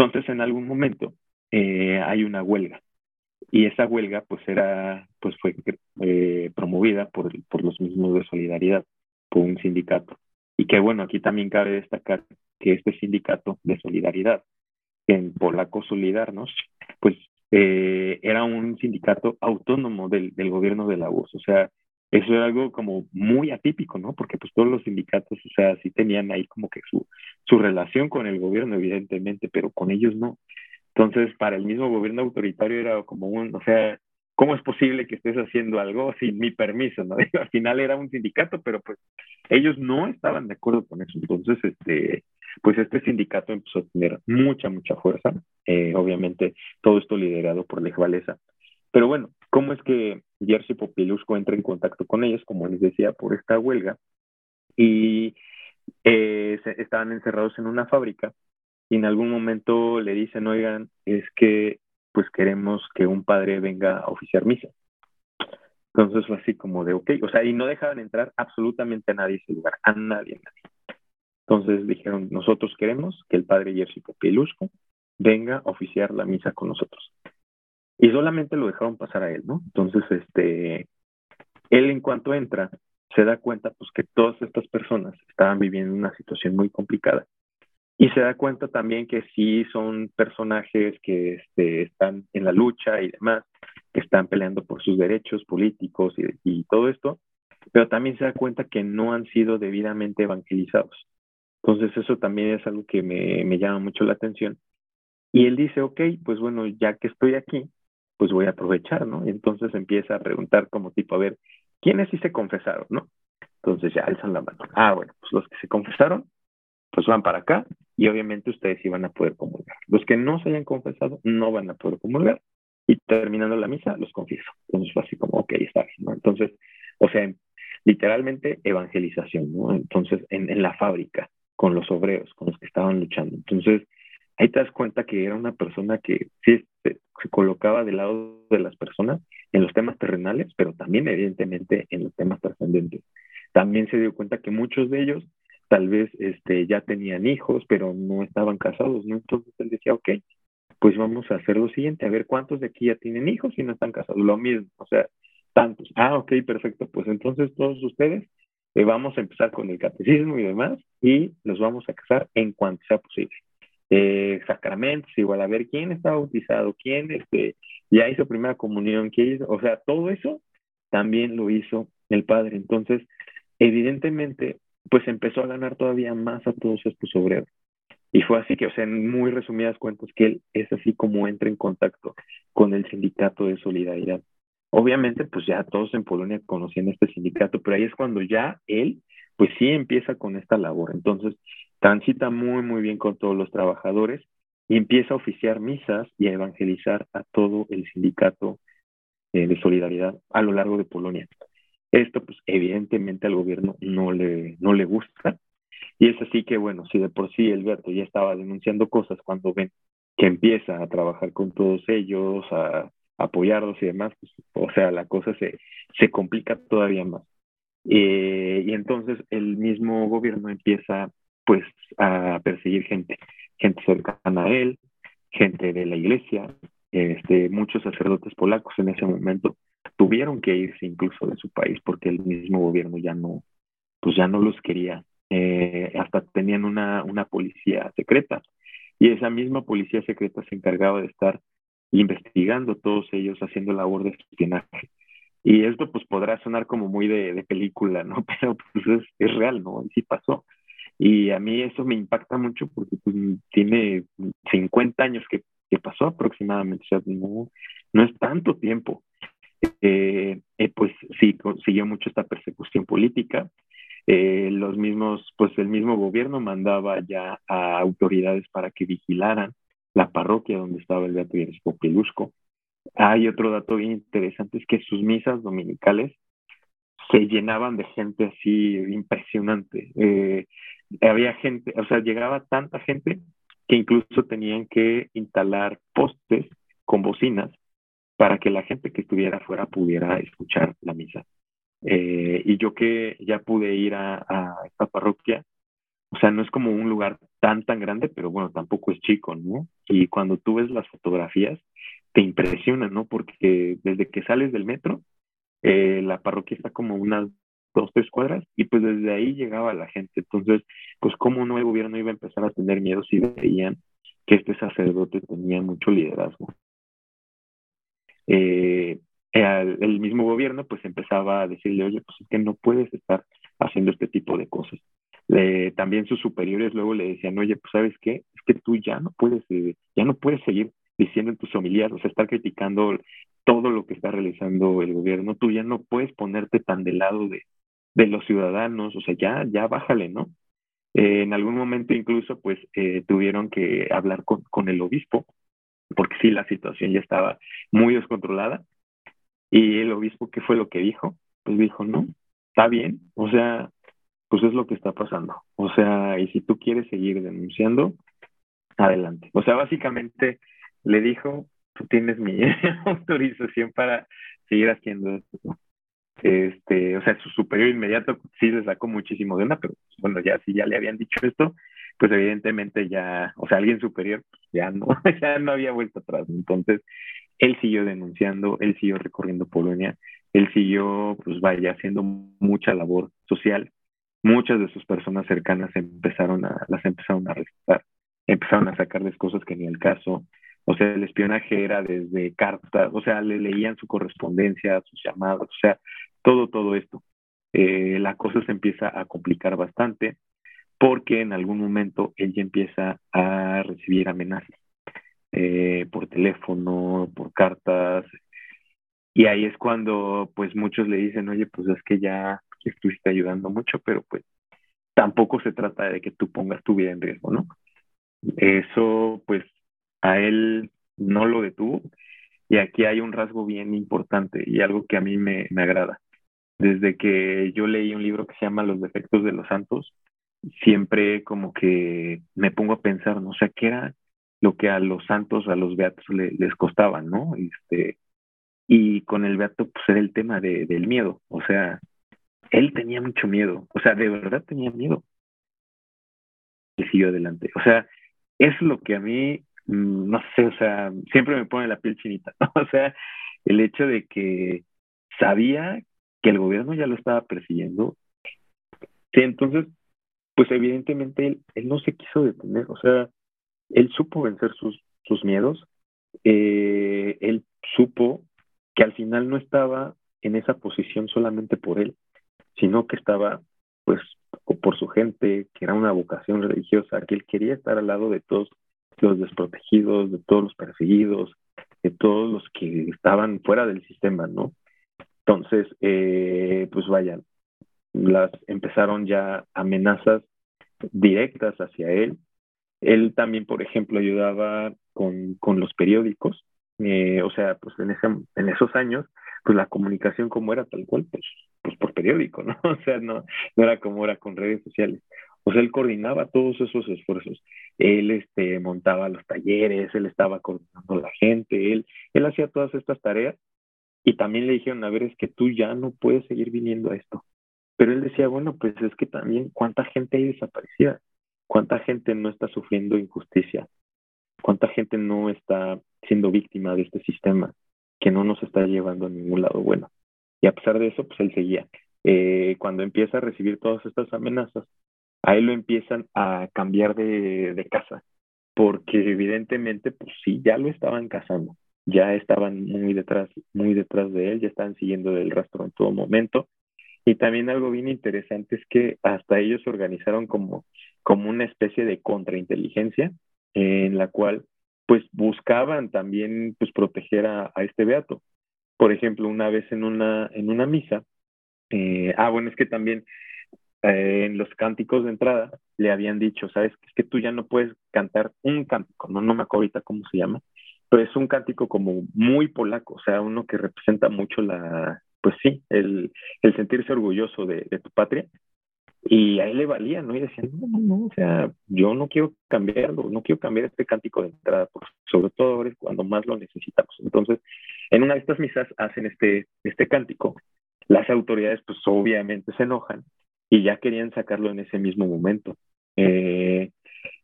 S4: Entonces, en algún momento eh, hay una huelga y esa huelga pues era, pues fue eh, promovida por, por los mismos de Solidaridad, por un sindicato. Y que bueno, aquí también cabe destacar que este sindicato de solidaridad, en polaco Solidarnos, pues eh, era un sindicato autónomo del, del gobierno de la URSS. O sea, eso era algo como muy atípico, ¿no? Porque pues todos los sindicatos, o sea, sí tenían ahí como que su, su relación con el gobierno, evidentemente, pero con ellos no. Entonces, para el mismo gobierno autoritario era como un, o sea, ¿cómo es posible que estés haciendo algo sin mi permiso? ¿no? Al final era un sindicato, pero pues ellos no estaban de acuerdo con eso. Entonces, este, pues este sindicato empezó a tener mucha, mucha fuerza. Eh, obviamente, todo esto liderado por Lech Walesa. Pero bueno, ¿cómo es que Jerzy Popilusco entra en contacto con ellos, como les decía, por esta huelga? Y eh, estaban encerrados en una fábrica y en algún momento le dicen, oigan, es que pues queremos que un padre venga a oficiar misa. Entonces fue así como de, ok, o sea, y no dejaban entrar absolutamente a nadie ese lugar, a nadie, a nadie. Entonces dijeron, nosotros queremos que el padre Jerzy Popielusco venga a oficiar la misa con nosotros. Y solamente lo dejaron pasar a él, ¿no? Entonces, este, él en cuanto entra, se da cuenta pues que todas estas personas estaban viviendo una situación muy complicada y se da cuenta también que sí son personajes que este, están en la lucha y demás, que están peleando por sus derechos políticos y, todo esto, pero también se da cuenta que no han sido debidamente evangelizados. Entonces eso también es algo que me, me llama mucho la atención. Y él dice, ok, pues bueno, ya que estoy aquí, pues voy a aprovechar, ¿no? Y entonces empieza a preguntar como tipo, a ver, ¿quiénes sí se confesaron, no? Entonces ya alzan la mano. Ah, bueno, pues los que se confesaron, pues van para acá y obviamente ustedes sí van a poder comulgar. Los que no se hayan confesado no van a poder comulgar y terminando la misa los confieso. Entonces fue así como, ok, está ¿no? Entonces, o sea, literalmente evangelización, ¿no? Entonces, en, la fábrica, con los obreros, con los que estaban luchando. Entonces, ahí te das cuenta que era una persona que sí se, colocaba del lado de las personas en los temas terrenales, pero también evidentemente en los temas trascendentes. También se dio cuenta que muchos de ellos tal vez este, ya tenían hijos, pero no estaban casados, ¿no? Entonces él decía, ok, pues vamos a hacer lo siguiente, a ver cuántos de aquí ya tienen hijos y no están casados, lo mismo, o sea, tantos. Ah, ok, perfecto, pues entonces todos ustedes eh, vamos a empezar con el catecismo y demás y los vamos a casar en cuanto sea posible. Eh, sacramentos, igual a ver quién está bautizado, quién este, ya hizo primera comunión, quién hizo, o sea, todo eso también lo hizo el padre. Entonces, evidentemente, pues empezó a ganar todavía más a todos estos obreros. Y fue así que, o sea, en muy resumidas cuentas, que él es así como entra en contacto con el sindicato de solidaridad. Obviamente, pues ya todos en Polonia conocían este sindicato, pero ahí es cuando ya él, pues sí empieza con esta labor. Entonces, transita muy, muy bien con todos los trabajadores y empieza a oficiar misas y a evangelizar a todo el sindicato eh, de solidaridad a lo largo de Polonia. Esto, pues, evidentemente al gobierno no le, no le gusta. Y es así que, bueno, si de por sí Alberto ya estaba denunciando cosas cuando ven que empieza a trabajar con todos ellos, a, apoyarlos y demás, pues, o sea, la cosa se, se complica todavía más. Eh, y entonces el mismo gobierno empieza, pues, a perseguir gente, gente cercana a él, gente de la iglesia, este, muchos sacerdotes polacos en ese momento tuvieron que irse incluso de su país porque el mismo gobierno ya no, pues ya no los quería. Eh, hasta tenían una, una policía secreta y esa misma policía secreta se encargaba de estar investigando todos ellos, haciendo labor de espionaje. Y esto pues podrá sonar como muy de, película, ¿no? Pero pues es, es, real, ¿no? Y sí pasó. Y a mí eso me impacta mucho porque pues, tiene 50 años que, que, pasó aproximadamente, o sea, no, no es tanto tiempo. Eh, eh, pues sí, siguió mucho esta persecución política. Eh, los mismos, pues el mismo gobierno mandaba ya a autoridades para que vigilaran la parroquia donde estaba el Beato Popilusco. Hay otro dato bien interesante, es que sus misas dominicales se llenaban de gente así impresionante. Eh, había gente, o sea, llegaba tanta gente que incluso tenían que instalar postes con bocinas para que la gente que estuviera afuera pudiera escuchar la misa. Eh, y yo que ya pude ir a, a, esta parroquia, o sea, no es como un lugar tan, tan grande, pero bueno, tampoco es chico, ¿no? Y cuando tú ves las fotografías, te impresiona, ¿no? Porque desde que sales del metro, eh, la parroquia está como unas dos, tres cuadras, y pues desde ahí llegaba la gente. Entonces, pues cómo no el gobierno iba a empezar a tener miedo si veían que este sacerdote tenía mucho liderazgo. Eh, el mismo gobierno pues empezaba a decirle, oye, pues es que no puedes estar haciendo este tipo de cosas también sus superiores luego le decían, oye, pues sabes qué, es que tú ya no puedes, eh, ya no puedes seguir diciendo en tus homilías, o sea, estar criticando todo lo que está realizando el gobierno, tú ya no puedes ponerte tan del lado de, de los ciudadanos, o sea, ya, ya bájale, ¿no? Eh, en algún momento incluso, pues, eh, tuvieron que hablar con, con el obispo, porque sí, la situación ya estaba muy descontrolada, y el obispo, ¿qué fue lo que dijo? Pues dijo, no, está bien, o sea, pues es lo que está pasando. O sea, y si tú quieres seguir denunciando, adelante. O sea, básicamente le dijo, tú tienes mi autorización para seguir haciendo esto. Este, o sea, su superior inmediato sí se sacó muchísimo de una, pero bueno, ya si ya le habían dicho esto, pues evidentemente ya, o sea, alguien superior pues ya no, ya no había vuelto atrás. Entonces, él siguió denunciando, él siguió recorriendo Polonia, él siguió, pues vaya, haciendo mucha labor social muchas de sus personas cercanas empezaron a, las empezaron a arrestar, empezaron a sacarles cosas que ni el caso. O sea, el espionaje era desde cartas, o sea, le leían su correspondencia, sus llamadas, o sea, todo, todo esto. Eh, la cosa se empieza a complicar bastante porque en algún momento ella empieza a recibir amenazas eh, por teléfono, por cartas, y ahí es cuando pues muchos le dicen, oye, pues es que ya estuviste ayudando mucho, pero pues tampoco se trata de que tú pongas tu vida en riesgo, ¿no? Eso pues a él no lo detuvo y aquí hay un rasgo bien importante y algo que a mí me, me agrada. Desde que yo leí un libro que se llama Los defectos de los santos, siempre como que me pongo a pensar, ¿no? O sea, ¿qué era lo que a los santos, a los beatos les costaba, ¿no? Este, y con el beato, pues era el tema de, del miedo. O sea, él tenía mucho miedo, o sea, de verdad tenía miedo. Y siguió adelante. O sea, es lo que a mí, mm, no sé, o sea, siempre me pone la piel chinita. O sea, el hecho de que sabía que el gobierno ya lo estaba persiguiendo. Sí, entonces, pues evidentemente él, él no se quiso detener, o sea, él supo vencer sus, sus miedos, eh, él supo que al final no estaba en esa posición solamente por él, sino que estaba pues por su gente, que era una vocación religiosa, que él quería estar al lado de todos los desprotegidos, de todos los perseguidos, de todos los que estaban fuera del sistema, ¿no? Entonces, eh, pues vayan, las empezaron ya amenazas directas hacia él. Él también, por ejemplo, ayudaba con, con los periódicos, eh, o sea, pues en, ese, en esos años, pues la comunicación como era tal cual, pues pues por periódico, ¿no? O sea, no, no era como era con redes sociales. O sea, él coordinaba todos esos esfuerzos. Él este, montaba los talleres, él estaba coordinando a la gente, él, él hacía todas estas tareas y también le dijeron, a ver, es que tú ya no puedes seguir viniendo a esto. Pero él decía, bueno, pues es que también cuánta gente hay desaparecida, cuánta gente no está sufriendo injusticia. ¿Cuánta gente no está siendo víctima de este sistema que no nos está llevando a ningún lado bueno? Y a pesar de eso, pues él seguía. Eh, cuando empieza a recibir todas estas amenazas, a él lo empiezan a cambiar de, de casa, porque evidentemente, pues sí, ya lo estaban cazando, ya estaban muy detrás, muy detrás de él, ya estaban siguiendo el rastro en todo momento. Y también algo bien interesante es que hasta ellos organizaron como, como una especie de contrainteligencia en la cual pues buscaban también pues proteger a, a este beato. Por ejemplo, una vez en una, en una misa, eh, ah, bueno, es que también eh, en los cánticos de entrada le habían dicho, sabes, es que tú ya no puedes cantar un cántico, no, no me acuerdo ahorita cómo se llama, pero es un cántico como muy polaco, o sea, uno que representa mucho la, pues sí, el, el sentirse orgulloso de, de, tu patria. Y a él le valía, ¿no? Y decía, no, no, no, o sea, yo no quiero cambiarlo, no quiero cambiar este cántico de entrada, sobre todo ahora es cuando más lo necesitamos. Entonces, en una de estas misas hacen este, este cántico. Las autoridades, pues obviamente se enojan y ya querían sacarlo en ese mismo momento. Eh,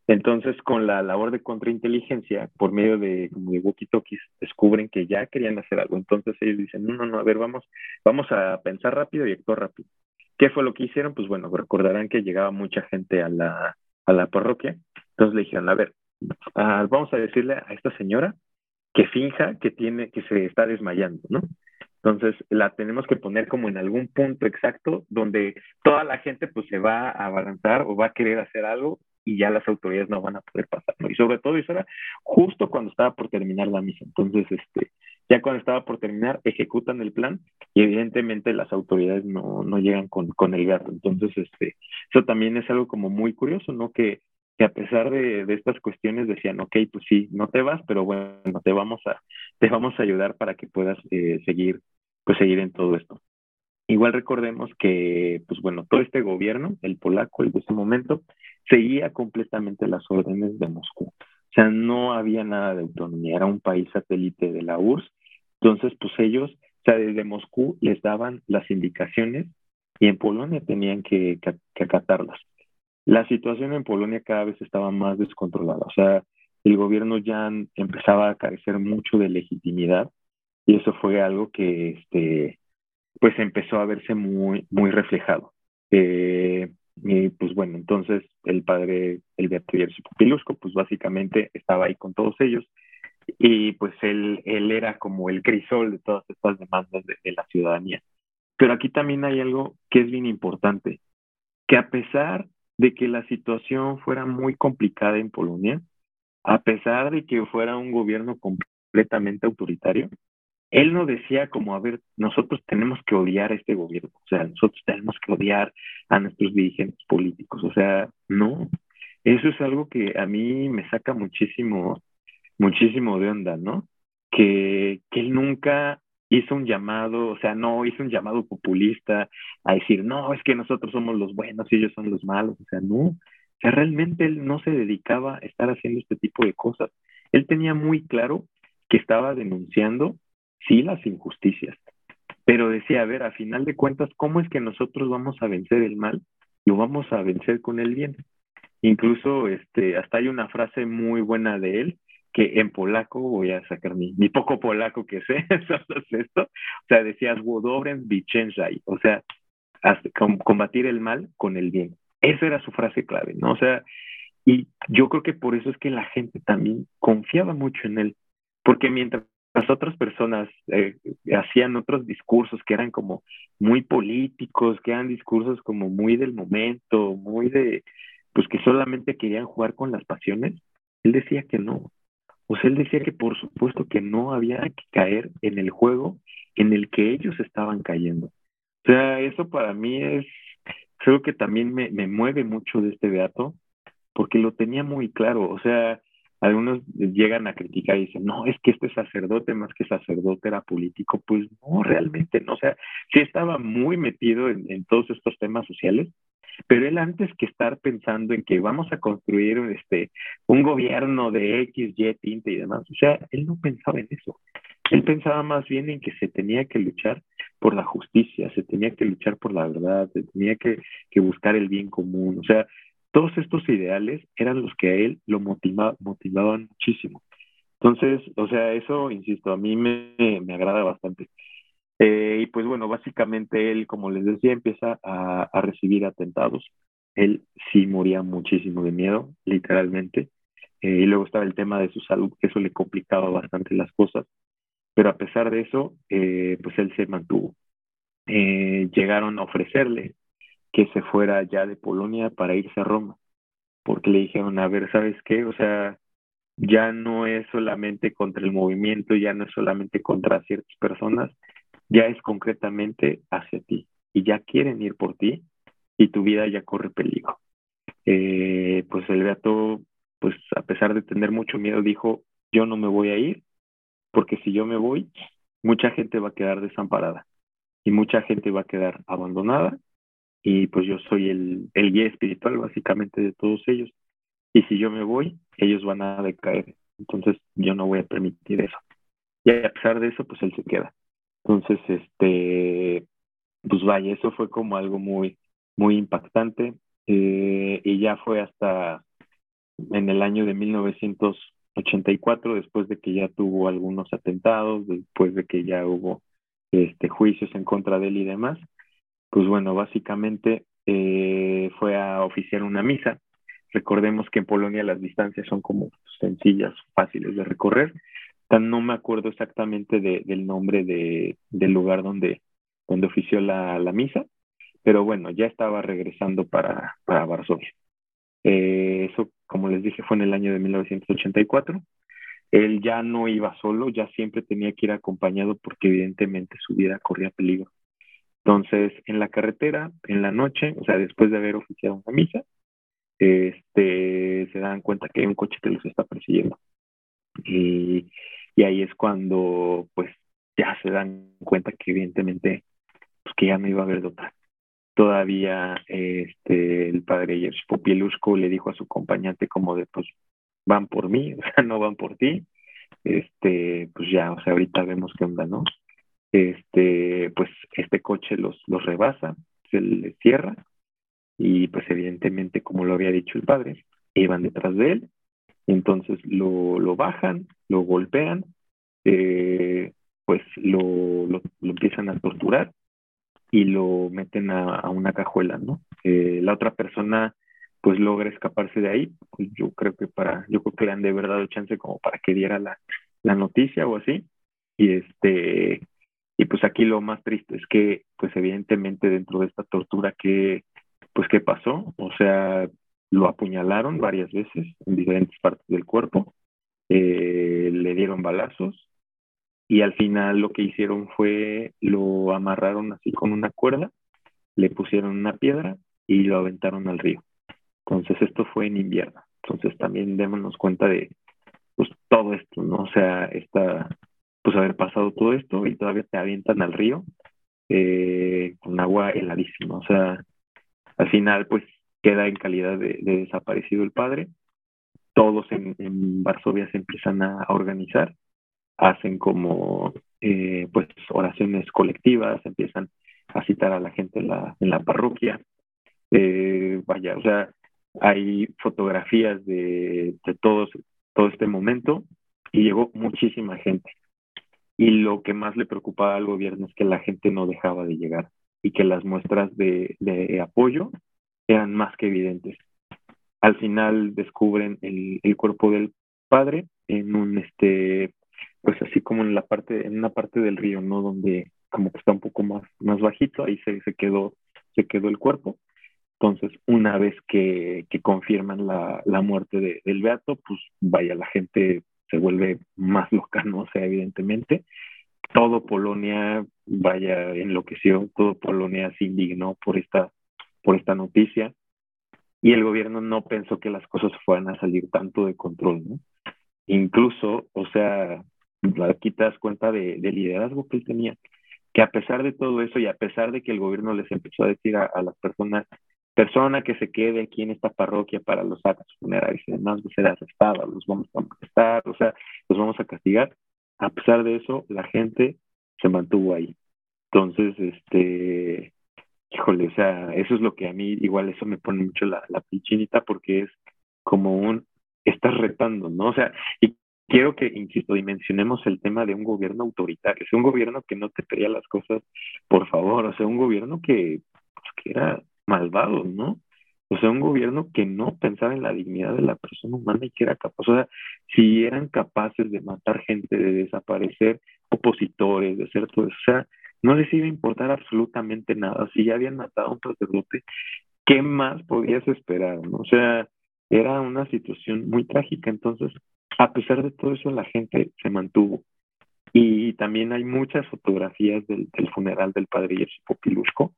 S4: entonces, con la labor de contrainteligencia, por medio de, como de walkie-talkies, descubren que ya querían hacer algo. Entonces ellos dicen, no, no, no, a ver, vamos, vamos a pensar rápido y actuar rápido. ¿Qué fue lo que hicieron? Pues bueno, recordarán que llegaba mucha gente a la, a la parroquia. Entonces le dijeron, a ver, uh, vamos a decirle a esta señora que finja que tiene, que se está desmayando, ¿no? Entonces la tenemos que poner como en algún punto exacto donde toda la gente pues se va a abalanzar o va a querer hacer algo y ya las autoridades no van a poder pasar. Y sobre todo eso era justo cuando estaba por terminar la misa. Entonces, este, ya cuando estaba por terminar, ejecutan el plan y evidentemente las autoridades no, no llegan con, con el gato. Entonces, este, eso también es algo como muy curioso, ¿no? Que, que a pesar de, de, estas cuestiones decían, ok, pues sí, no te vas, pero bueno, te vamos a, te vamos a ayudar para que puedas eh, seguir pues seguir en todo esto. Igual recordemos que, pues bueno, todo este gobierno, el polaco, de ese momento, seguía completamente las órdenes de Moscú. O sea, no había nada de autonomía, era un país satélite de la URSS. Entonces, pues ellos, o sea, desde Moscú les daban las indicaciones y en Polonia tenían que, que, que acatarlas. La situación en Polonia cada vez estaba más descontrolada. O sea, el gobierno ya empezaba a carecer mucho de legitimidad y eso fue algo que este pues empezó a verse muy muy reflejado. Eh, y pues bueno entonces el padre el Beatriz Pilusco pues básicamente estaba ahí con todos ellos y pues él él era como el crisol de todas estas demandas de, de la ciudadanía. Pero aquí también hay algo que es bien importante que a pesar de que la situación fuera muy complicada en Polonia, a pesar de que fuera un gobierno completamente autoritario, él no decía como, a ver, nosotros tenemos que odiar a este gobierno, o sea, nosotros tenemos que odiar a nuestros dirigentes políticos, o sea, no, eso es algo que a mí me saca muchísimo, muchísimo de onda, ¿no? Que, que él nunca hizo un llamado, o sea, no hizo un llamado populista a decir, no, es que nosotros somos los buenos y ellos son los malos, o sea, no, o sea, realmente él no se dedicaba a estar haciendo este tipo de cosas. Él tenía muy claro que estaba denunciando sí las injusticias, pero decía, a ver, a final de cuentas, ¿cómo es que nosotros vamos a vencer el mal? Lo vamos a vencer con el bien. Incluso este, hasta hay una frase muy buena de él, que en polaco, voy a sacar mi, poco polaco que sé, esto, o sea, decías, Wodobren Vicenzai, o sea, combatir el mal con el bien. Esa era su frase clave, ¿no? O sea, y yo creo que por eso es que la gente también confiaba mucho en él, porque mientras las otras personas eh, hacían otros discursos que eran como muy políticos, que eran discursos como muy del momento, muy de, pues que solamente querían jugar con las pasiones, él decía que no. O sea, él decía que por supuesto que no había que caer en el juego en el que ellos estaban cayendo. O sea, eso para mí es, creo que también me, me mueve mucho de este beato, porque lo tenía muy claro. O sea, algunos llegan a criticar y dicen, no, es que este sacerdote más que sacerdote era político. Pues no, realmente no. O sea, sí estaba muy metido en, en todos estos temas sociales, pero él antes que estar pensando en que vamos a construir este, un gobierno de X, Y, tinte y demás, o sea, él no pensaba en eso. Él pensaba más bien en que se tenía que luchar por la justicia, se tenía que luchar por la verdad, se tenía que, que buscar el bien común. O sea, todos estos ideales eran los que a él lo motivaban muchísimo. Entonces, o sea, eso, insisto, a mí me, agrada bastante. Eh, y pues bueno, básicamente él, como les decía, empieza a, a, recibir atentados. Él sí moría muchísimo de miedo, literalmente. Eh, y luego estaba el tema de su salud, que eso le complicaba bastante las cosas. Pero a pesar de eso, eh, pues él se mantuvo. llegaron a ofrecerle que se fuera ya de Polonia para irse a Roma, porque le dijeron, a ver, ¿sabes qué? O sea, ya no es solamente contra el movimiento, ya no es solamente contra ciertas personas, ya es concretamente hacia ti y ya quieren ir por ti y tu vida ya corre peligro. Eh, pues el Beato, pues a pesar de tener mucho miedo, dijo, yo no me voy a ir porque si yo me voy, mucha gente va a quedar desamparada y mucha gente va a quedar abandonada y pues yo soy el, el guía espiritual básicamente de todos ellos y si yo me voy, ellos van a decaer. Entonces yo no voy a permitir eso. Y a pesar de eso, pues él se queda. Entonces, este, pues vaya, eso fue como algo muy, muy impactante. Eh, y ya fue hasta en el año de 1984, después de que ya tuvo algunos atentados, después de que ya hubo este, juicios en contra de él y demás, pues bueno, básicamente eh, fue a oficiar una misa Recordemos que en Polonia las distancias son como sencillas, fáciles de recorrer. No me acuerdo exactamente del nombre de, del lugar donde, donde ofició la, la, misa, pero bueno, ya estaba regresando para, para Varsovia. Eh, eso, como les dije, fue en el año de 1984. Él ya no iba solo, ya siempre tenía que ir acompañado porque evidentemente su vida corría peligro. Entonces, en la carretera, en la noche, o sea, después de haber oficiado una misa, este, se dan cuenta que hay un coche que los está persiguiendo. Y, y ahí es cuando pues ya se dan cuenta que evidentemente pues, que ya no iba a haber de otra. Todavía este, el padre Jerzy Popieluszko le dijo a su acompañante como de pues van por mí, o sea, no van por ti. Este, pues ya, o sea, ahorita vemos qué onda, ¿no? Este, pues este coche los, los rebasa, se le cierra y pues evidentemente, como lo había dicho el padre, iban detrás de él, entonces lo, lo bajan, lo golpean, eh, pues lo, lo, empiezan a torturar y lo meten a, una cajuela, ¿no? Eh, la otra persona pues logra escaparse de ahí, pues yo creo que para, yo creo que le han de verdad dado chance como para que diera la, la noticia o así, y este, y pues aquí lo más triste es que pues evidentemente dentro de esta tortura que pues ¿qué pasó? O sea, lo apuñalaron varias veces en diferentes partes del cuerpo, eh, le dieron balazos y al final lo que hicieron fue lo amarraron así con una cuerda, le pusieron una piedra y lo aventaron al río. Entonces esto fue en invierno. Entonces también démonos cuenta de pues todo esto, ¿no? O sea, esta, pues haber pasado todo esto y todavía te avientan al río eh, con agua heladísima. O sea, al final, pues queda en calidad de, desaparecido el padre. Todos en, Varsovia se empiezan a, organizar, hacen como eh, pues oraciones colectivas, empiezan a citar a la gente en la, en la parroquia. Eh, vaya, o sea, hay fotografías de, de todos, todo este momento y llegó muchísima gente. Y lo que más le preocupaba al gobierno es que la gente no dejaba de llegar y que las muestras de, apoyo eran más que evidentes. Al final descubren el, cuerpo del padre en un este pues así como en la parte en una parte del río no donde como que está un poco más más bajito ahí se, se quedó se quedó el cuerpo entonces una vez que, que confirman la, la muerte de, del beato pues vaya la gente se vuelve más loca no sea evidentemente todo Polonia vaya enloqueció, todo Polonia se indignó por esta, por esta noticia y el gobierno no pensó que las cosas fueran a salir tanto de control, ¿no? Incluso, o sea, aquí te das cuenta de, del liderazgo que él tenía, que a pesar de todo eso y a pesar de que el gobierno les empezó a decir a, las personas, persona que se quede aquí en esta parroquia para los actos funerarios y demás va a ser arrestada, los vamos a molestar, o sea, los vamos a castigar, a pesar de eso, la gente se mantuvo ahí. Entonces, este, híjole, o sea, eso es lo que a mí, igual eso me pone mucho la, la pichinita porque es como un, estás retando, ¿no? O sea, y quiero que, insisto, dimensionemos el tema de un gobierno autoritario, es un gobierno que no te pedía las cosas, por favor, o sea, un gobierno que, pues, que era malvado, ¿no? O sea, un gobierno que no pensaba en la dignidad de la persona humana y que era capaz, o sea, si eran capaces de matar gente, de desaparecer opositores, de hacer todo eso, o sea, no les iba a importar absolutamente nada. Si ya habían matado a un sacerdote, ¿qué más podías esperar? ¿no? O sea, era una situación muy trágica. Entonces, a pesar de todo eso, la gente se mantuvo. Y también hay muchas fotografías del, funeral del padre Jerzy Popilusco,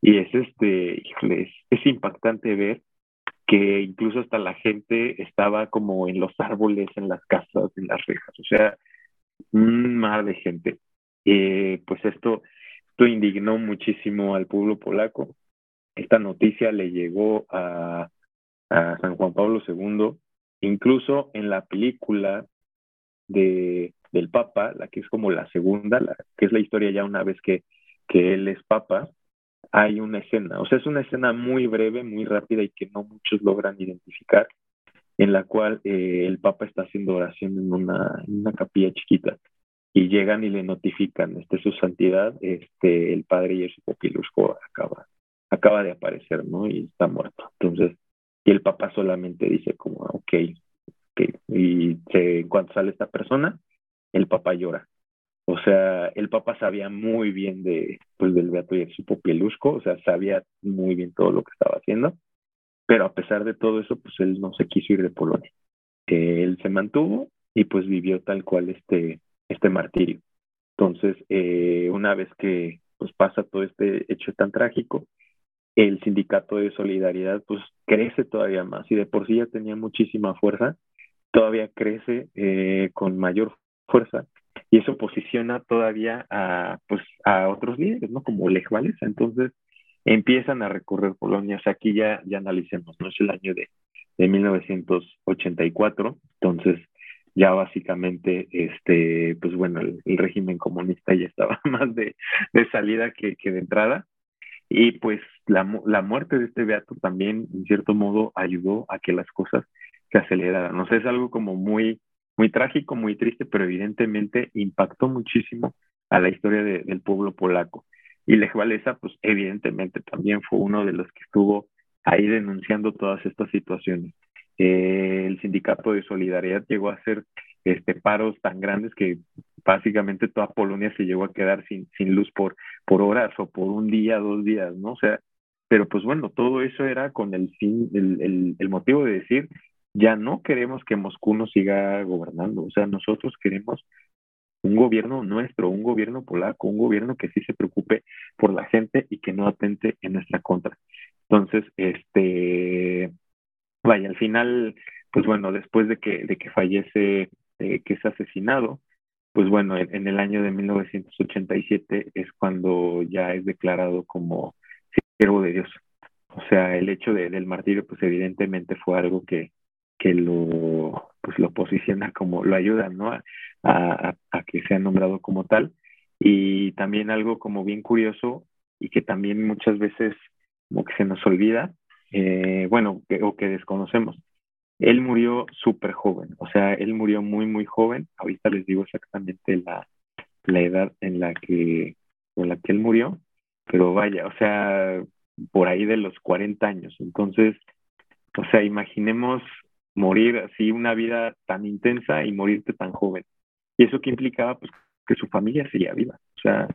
S4: y es este, es, es impactante ver que incluso hasta la gente estaba como en los árboles, en las casas, en las rejas, o sea, un mar de gente. Eh, pues esto, esto indignó muchísimo al pueblo polaco. Esta noticia le llegó a, a San Juan Pablo II, incluso en la película de, del Papa, la que es como la segunda, la, que es la historia ya una vez que, que él es Papa, hay una escena, o sea, es una escena muy breve, muy rápida y que no muchos logran identificar, en la cual eh, el Papa está haciendo oración en una, una capilla chiquita y llegan y le notifican, este su santidad, este el padre Jerzy Popilusco acaba, acaba de aparecer, ¿no? Y está muerto. Entonces, y el papá solamente dice como, ok, okay. y se, en cuanto sale esta persona, el papá llora. O sea, el papá sabía muy bien de, pues, del Beato Jerzy Popilusco, o sea, sabía muy bien todo lo que estaba haciendo, pero a pesar de todo eso, pues él no se quiso ir de Polonia. Él se mantuvo y pues vivió tal cual este, este martirio. Entonces, eh, una vez que pues, pasa todo este hecho tan trágico, el sindicato de solidaridad pues crece todavía más y de por sí ya tenía muchísima fuerza, todavía crece eh, con mayor fuerza y eso posiciona todavía a pues a otros líderes, ¿no? Como Lech Walesa. Entonces empiezan a recorrer Polonia. O sea, aquí ya, ya analicemos, ¿no? Es el año de, de 1984. Entonces, ya básicamente, este, pues bueno, el, régimen comunista ya estaba más de, de salida que, que, de entrada. Y pues la, la muerte de este beato también, en cierto modo, ayudó a que las cosas se aceleraran. O sea, es algo como muy, muy trágico, muy triste, pero evidentemente impactó muchísimo a la historia de, del pueblo polaco. Y Lech Walesa, pues evidentemente también fue uno de los que estuvo ahí denunciando todas estas situaciones. Eh, el sindicato de solidaridad llegó a hacer este, paros tan grandes que básicamente toda Polonia se llegó a quedar sin, sin luz por, por horas o por un día, dos días, ¿no? O sea, pero pues bueno, todo eso era con el fin, el, el motivo de decir, ya no queremos que Moscú nos siga gobernando, o sea, nosotros queremos un gobierno nuestro, un gobierno polaco, un gobierno que sí se preocupe por la gente y que no atente en nuestra contra. Entonces, este, vaya, al final, pues bueno, después de que, de que fallece, eh, que es asesinado, pues bueno, en, el año de 1987 es cuando ya es declarado como siervo de Dios. O sea, el hecho de, del martirio, pues evidentemente fue algo que, que lo, pues lo posiciona como, lo ayuda, ¿no? A, a, a que sea nombrado como tal. Y también algo como bien curioso y que también muchas veces como que se nos olvida, eh, bueno, o que desconocemos. Él murió súper joven, o sea, él murió muy, muy joven. Ahorita les digo exactamente la, la edad en la que, en la que él murió, pero vaya, o sea, por ahí de los 40 años. Entonces, o sea, imaginemos morir así una vida tan intensa y morirte tan joven. Y eso que implicaba, pues, que su familia seguía viva. O sea,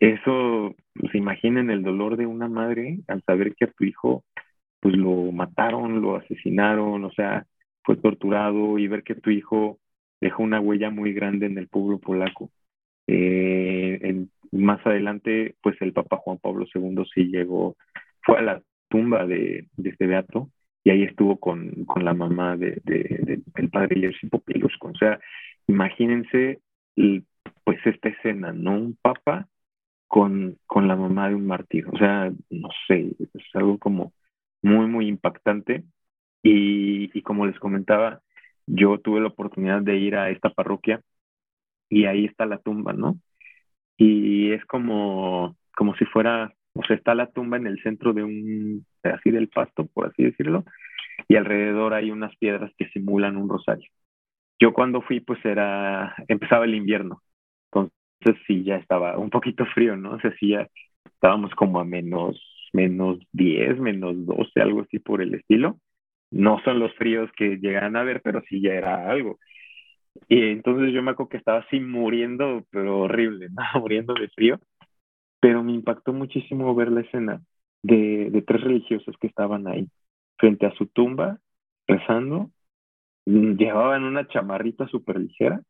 S4: eso, pues imaginen el dolor de una madre al saber que a tu hijo pues lo mataron, lo asesinaron, o sea, fue torturado y ver que tu hijo dejó una huella muy grande en el pueblo polaco. Eh, más adelante, pues el Papa Juan Pablo II sí llegó, fue a la tumba de, de este beato y ahí estuvo con, con la mamá de, de, del padre Jerzy Popielusco. O sea, imagínense pues esta escena, ¿no? Un papa con, con la mamá de un mártir. O sea, no sé, es algo como muy, muy impactante. Y, y como les comentaba, yo tuve la oportunidad de ir a esta parroquia y ahí está la tumba, ¿no? Y es como, como si fuera sea, está la tumba en el centro de un, así del pasto, por así decirlo, y alrededor hay unas piedras que simulan un rosario. Yo cuando fui, pues era, empezaba el invierno, entonces sí, ya estaba un poquito frío, ¿no? O sea, sí, ya estábamos como a menos, menos 10, menos 12, algo así por el estilo. No son los fríos que llegan a ver, pero sí ya era algo. Y entonces yo me acuerdo que estaba así muriendo, pero horrible, ¿no? muriendo de frío. Pero me impactó muchísimo ver la escena de, de tres religiosos que estaban ahí, frente a su tumba, rezando. Llevaban una chamarrita súper ligera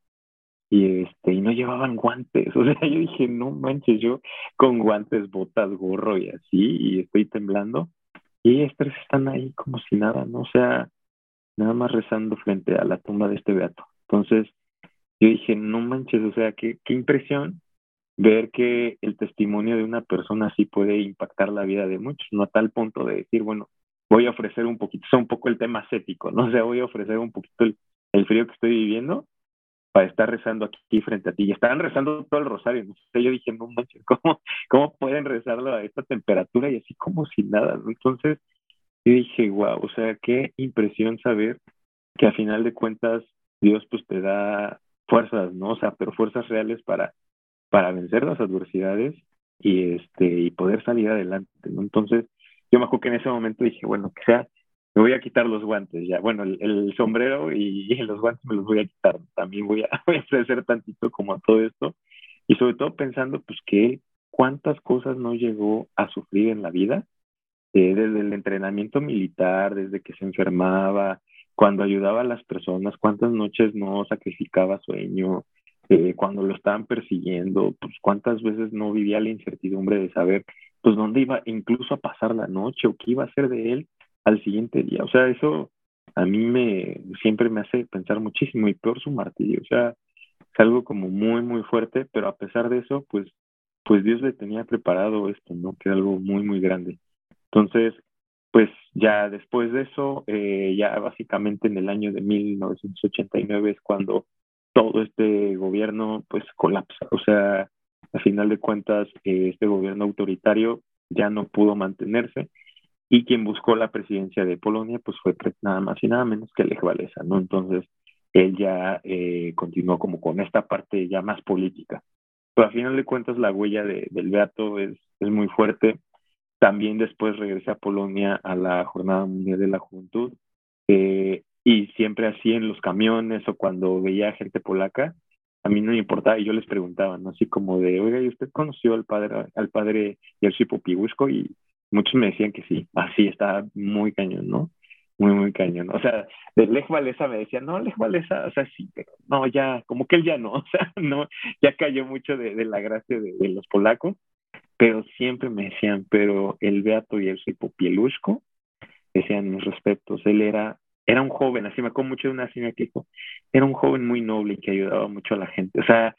S4: y este y no llevaban guantes. O sea yo dije no manches yo con guantes botas gorro y así y estoy temblando y estos están ahí como si nada no o sea nada más rezando frente a la tumba de este beato. Entonces yo dije no manches o sea qué, qué impresión ver que el testimonio de una persona así puede impactar la vida de muchos no a tal punto de decir bueno voy a ofrecer un poquito es un poco el tema ascético no o sea voy a ofrecer un poquito el, el frío que estoy viviendo para estar rezando aquí frente a ti. Y estaban rezando todo el rosario. ¿no? yo dije, no ¿cómo, ¿cómo pueden rezarlo a esta temperatura y así como si nada? Entonces yo dije, wow, o sea, qué impresión saber que a final de cuentas Dios pues te da fuerzas, ¿no? O sea, pero fuerzas reales para, para vencer las adversidades y este y poder salir adelante, ¿no? Entonces, yo me acuerdo que en ese momento dije, bueno, que sea me voy a quitar los guantes ya. Bueno, el, sombrero y, los guantes me los voy a quitar. También voy a, voy a hacer tantito como a todo esto. Y sobre todo pensando, pues, que cuántas cosas no llegó a sufrir en la vida, eh, desde el entrenamiento militar, desde que se enfermaba, cuando ayudaba a las personas, cuántas noches no sacrificaba sueño, eh, cuando lo estaban persiguiendo, pues cuántas veces no vivía la incertidumbre de saber, pues, dónde iba incluso a pasar la noche o qué iba a hacer de él al siguiente día. O sea, eso a mí me siempre me hace pensar muchísimo y peor su martirio. O sea, es algo como muy, muy fuerte, pero a pesar de eso, pues, pues Dios le tenía preparado esto, ¿no? Que es algo muy, muy grande. Entonces, pues ya después de eso, eh, ya básicamente en el año de 1989 es cuando todo este gobierno pues colapsa. O sea, a final de cuentas, eh, este gobierno autoritario ya no pudo mantenerse y quien buscó la presidencia de Polonia pues fue nada más y nada menos que Lech Walesa, ¿no? Entonces él ya eh, continuó como con esta parte ya más política. Pero a final de cuentas la huella de, del Beato es, es muy fuerte. También después regresé a Polonia a la Jornada Mundial de la Juventud eh, y siempre así en los camiones o cuando veía gente polaca, a mí no me importaba y yo les preguntaba, ¿no? Así como de, oiga, ¿y usted conoció al padre, al padre? Y muchos me decían que sí, así está muy cañón, ¿no? Muy, muy cañón. O sea, de Lech Walesa me decían, no, Lech Walesa, o sea, sí, pero no, ya, como que él ya no, o sea, no, ya cayó mucho de, la gracia de, los polacos, pero siempre me decían, pero el Beato y el Popieluszko, decían mis respetos, él era, era un joven, así me acuerdo mucho de una señora que dijo, era un joven muy noble y que ayudaba mucho a la gente, o sea,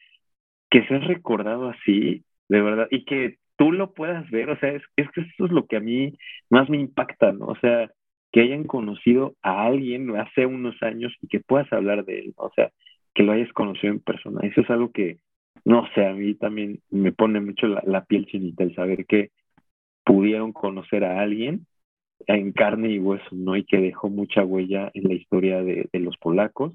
S4: que se ha recordado así, de verdad, y que tú lo puedas ver, o sea, es, es que eso es lo que a mí más me impacta, ¿no? O sea, que hayan conocido a alguien hace unos años y que puedas hablar de él, ¿no? o sea, que lo hayas conocido en persona. Eso es algo que, no sé, a mí también me pone mucho la, la piel chinita el saber que pudieron conocer a alguien en carne y hueso, ¿no? Y que dejó mucha huella en la historia de, de los polacos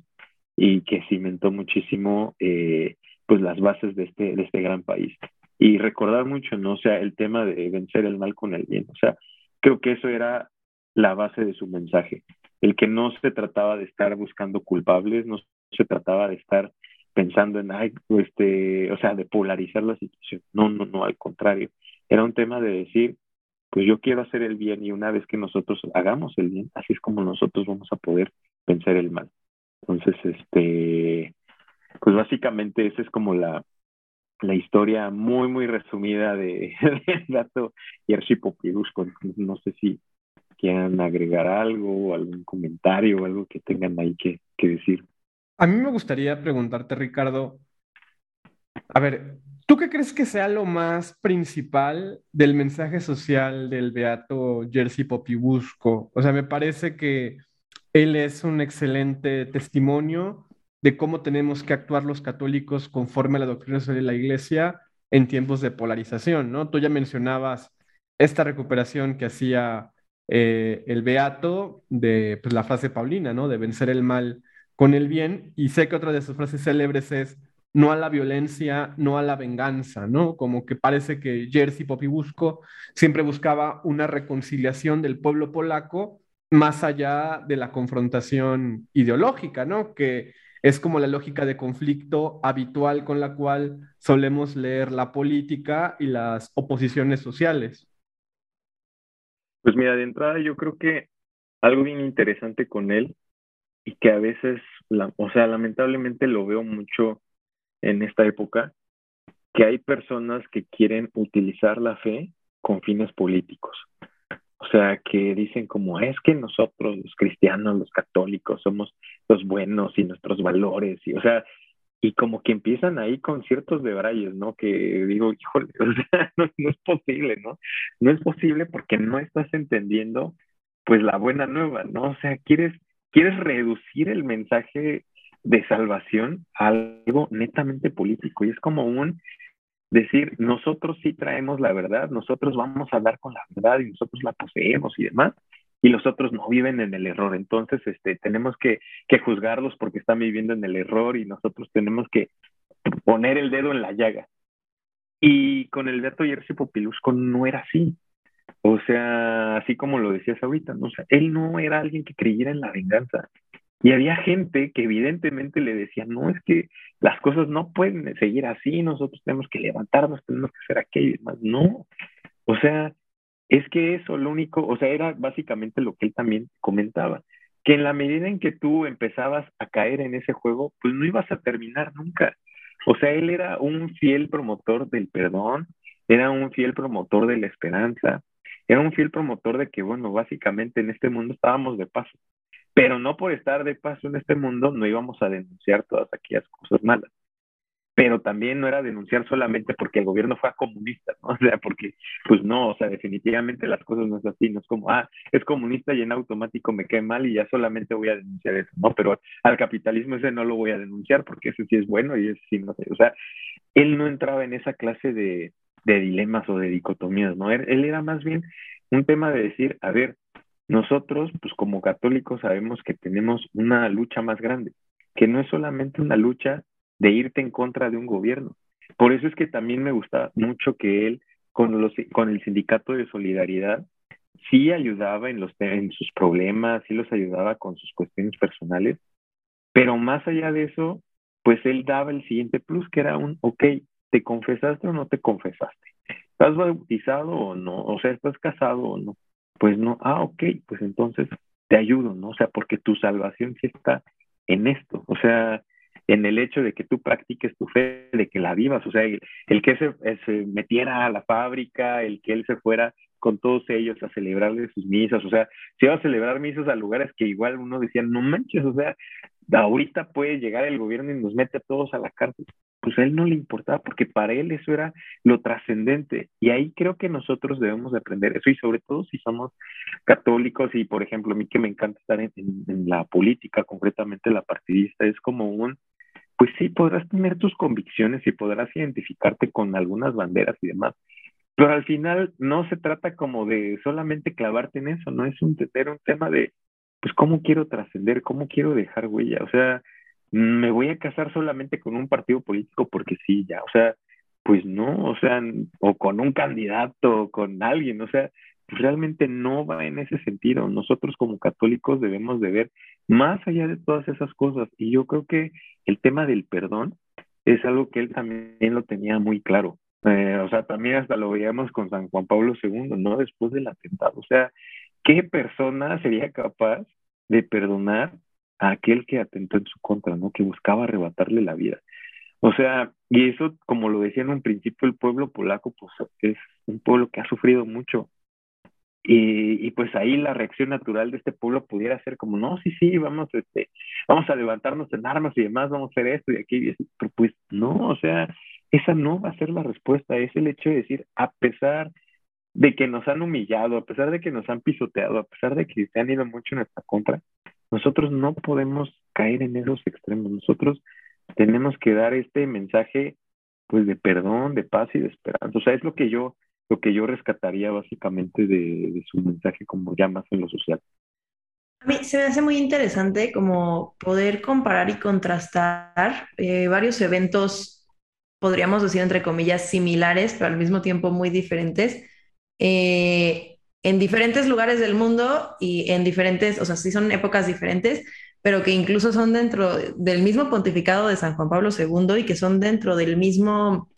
S4: y que cimentó muchísimo, eh, pues, las bases de este, de este gran país y recordar mucho, ¿no? O sea, el tema de vencer el mal con el bien. O sea, creo que eso era la base de su mensaje. El que no se trataba de estar buscando culpables, no se trataba de estar pensando en, ay, este, o sea, de polarizar la situación. No, no, no, al contrario. Era un tema de decir, pues yo quiero hacer el bien y una vez que nosotros hagamos el bien, así es como nosotros vamos a poder vencer el mal. Entonces, este, pues básicamente esa es como la, la historia muy, muy resumida de, de Dato y Archipopirusco. No sé si quieran agregar algo, algún comentario o algo que tengan ahí que, que decir.
S3: A mí me gustaría preguntarte, Ricardo, a ver, ¿tú qué crees que sea lo más principal del mensaje social del beato Jerzy Popibusco? O sea, me parece que él es un excelente testimonio de cómo tenemos que actuar los católicos conforme a la doctrina de la Iglesia en tiempos de polarización, ¿no? Tú ya mencionabas esta recuperación que hacía eh, el Beato de pues, la frase paulina, ¿no? De vencer el mal con el bien. Y sé que otra de sus frases célebres es no a la violencia, no a la venganza, ¿no? Como que parece que Jerzy Popibusco siempre buscaba una reconciliación del pueblo polaco más allá de la confrontación ideológica, ¿no? Que es como la lógica de conflicto habitual con la cual solemos leer la política y las oposiciones sociales.
S4: Pues mira, de entrada yo creo que algo bien interesante con él y que a veces, o sea, lamentablemente lo veo mucho en esta época, que hay personas que quieren utilizar la fe con fines políticos. O sea, que dicen como es que nosotros, los cristianos, los católicos, somos los buenos y nuestros valores, y o sea, y como que empiezan ahí con ciertos debrayes, ¿no? Que digo, híjole, o sea, no, es posible, ¿no? No es posible porque no estás entendiendo, pues, la buena nueva, ¿no? O sea, quieres, quieres reducir el mensaje de salvación algo netamente político y es como un decir, nosotros sí traemos la verdad, nosotros vamos a hablar con la verdad y nosotros la poseemos y demás, y los otros no viven en el error. Entonces, este, tenemos que, que juzgarlos porque están viviendo en el error y nosotros tenemos que poner el dedo en la llaga. Y con el Beato Jerzy Popilusco no era así. O sea, así como lo decías ahorita, ¿no? O él no era alguien que creyera en la venganza. Y había gente que evidentemente le decía, no, es que las cosas no pueden seguir así, nosotros tenemos que levantarnos, tenemos que hacer aquello y demás. No, o sea, es que eso lo único, o sea, era básicamente lo que él también comentaba, que en la medida en que tú empezabas a caer en ese juego, pues no ibas a terminar nunca. O sea, él era un fiel promotor del perdón, era un fiel promotor de la esperanza, era un fiel promotor de que, bueno, básicamente en este mundo estábamos de paso, pero no por estar de paso en este mundo no íbamos a denunciar todas aquellas cosas malas pero también no era denunciar solamente porque el gobierno fue comunista, ¿no? O sea, porque, pues no, o sea, definitivamente las cosas no es así, no es como, ah, es comunista y en automático me cae mal y ya solamente voy a denunciar eso, ¿no? Pero al capitalismo ese no lo voy a denunciar porque ese sí es bueno y ese sí no sé, o sea, él no entraba en esa clase de, de dilemas o de dicotomías, ¿no? Él, él era más bien un tema de decir, a ver, nosotros, pues como católicos sabemos que tenemos una lucha más grande, que no es solamente una lucha de irte en contra de un gobierno. Por eso es que también me gusta mucho que él, con, los, con el sindicato de solidaridad, sí ayudaba en, los, en sus problemas, sí los ayudaba con sus cuestiones personales, pero más allá de eso, pues él daba el siguiente plus, que era un, ok, ¿te confesaste o no te confesaste? ¿Estás bautizado o no? O sea, ¿estás casado o no? Pues no, ah, ok, pues entonces te ayudo, ¿no? O sea, porque tu salvación sí está en esto. O sea, en el hecho de que tú practiques tu fe, de que la vivas, o sea, el, que se, eh, se, metiera a la fábrica, el que él se fuera con todos ellos a celebrarle sus misas, o sea, se iba a celebrar misas a lugares que igual uno decía, no manches, o sea, ahorita puede llegar el gobierno y nos mete a todos a la cárcel. Pues a él no le importaba, porque para él eso era lo trascendente. Y ahí creo que nosotros debemos de aprender eso, y sobre todo si somos católicos, y por ejemplo, a mí que me encanta estar en la política, concretamente la partidista, es como un, pues sí, podrás tener tus convicciones y podrás identificarte con algunas banderas y demás, pero al final no se trata como de solamente clavarte en eso, no es un, un tema de, pues, ¿cómo quiero trascender? ¿Cómo quiero dejar huella? O sea, me voy a casar solamente con un partido político porque sí, ya, o sea, pues no, o sea, o con un candidato, o con alguien, o sea, realmente no va en ese sentido. Nosotros como católicos debemos de ver más allá de todas esas cosas. Y yo creo que el tema del perdón es algo que él también lo tenía muy claro. Eh, o sea, también hasta lo veíamos con San Juan Pablo II, ¿no? Después del atentado. O sea, ¿qué persona sería capaz de perdonar aquel que atentó en su contra, ¿no? Que buscaba arrebatarle la vida. O sea, y eso, como lo decía en un principio, el pueblo polaco, pues es un pueblo que ha sufrido mucho y, y, pues ahí la reacción natural de este pueblo pudiera ser como, no, sí, sí, vamos, este, vamos a levantarnos en armas y demás, vamos a hacer esto y aquí, y pero pues no, o sea, esa no va a ser la respuesta, es el hecho de decir, a pesar de que nos han humillado, a pesar de que nos han pisoteado, a pesar de que se han ido mucho en nuestra contra, nosotros no podemos caer en esos extremos, nosotros tenemos que dar este mensaje pues de perdón, de paz y de esperanza, o sea, es lo que yo lo que yo rescataría básicamente de, su mensaje como ya más en lo social.
S2: A mí se me hace muy interesante como poder comparar y contrastar eh, varios eventos, podríamos decir entre comillas, similares, pero al mismo tiempo muy diferentes, eh, en diferentes lugares del mundo y en diferentes, o sea, sí son épocas diferentes, pero que incluso son dentro del mismo pontificado de San Juan Pablo II y que son dentro del mismo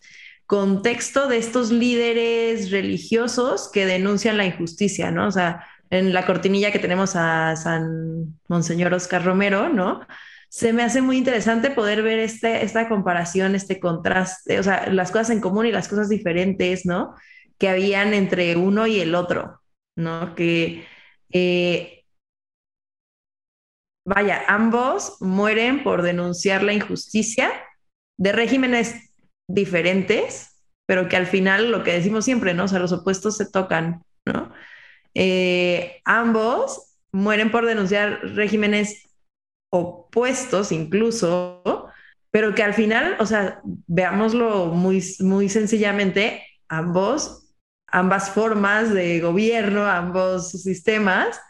S2: contexto de estos líderes religiosos que denuncian la injusticia, ¿no? O sea, en la cortinilla que tenemos a San Monseñor Oscar Romero, ¿no? Se me hace muy interesante poder ver este, esta comparación, este contraste, o sea, las cosas en común y las cosas diferentes, ¿no? Que habían entre uno y el otro, ¿no? Que eh, vaya, ambos mueren por denunciar la injusticia de regímenes diferentes, pero que al final lo que decimos siempre, ¿no? O sea, los opuestos se tocan, ¿no? Eh, ambos mueren por denunciar regímenes opuestos incluso, pero que al final, o sea, veámoslo muy, muy sencillamente, ambos, ambas formas de gobierno, ambos sistemas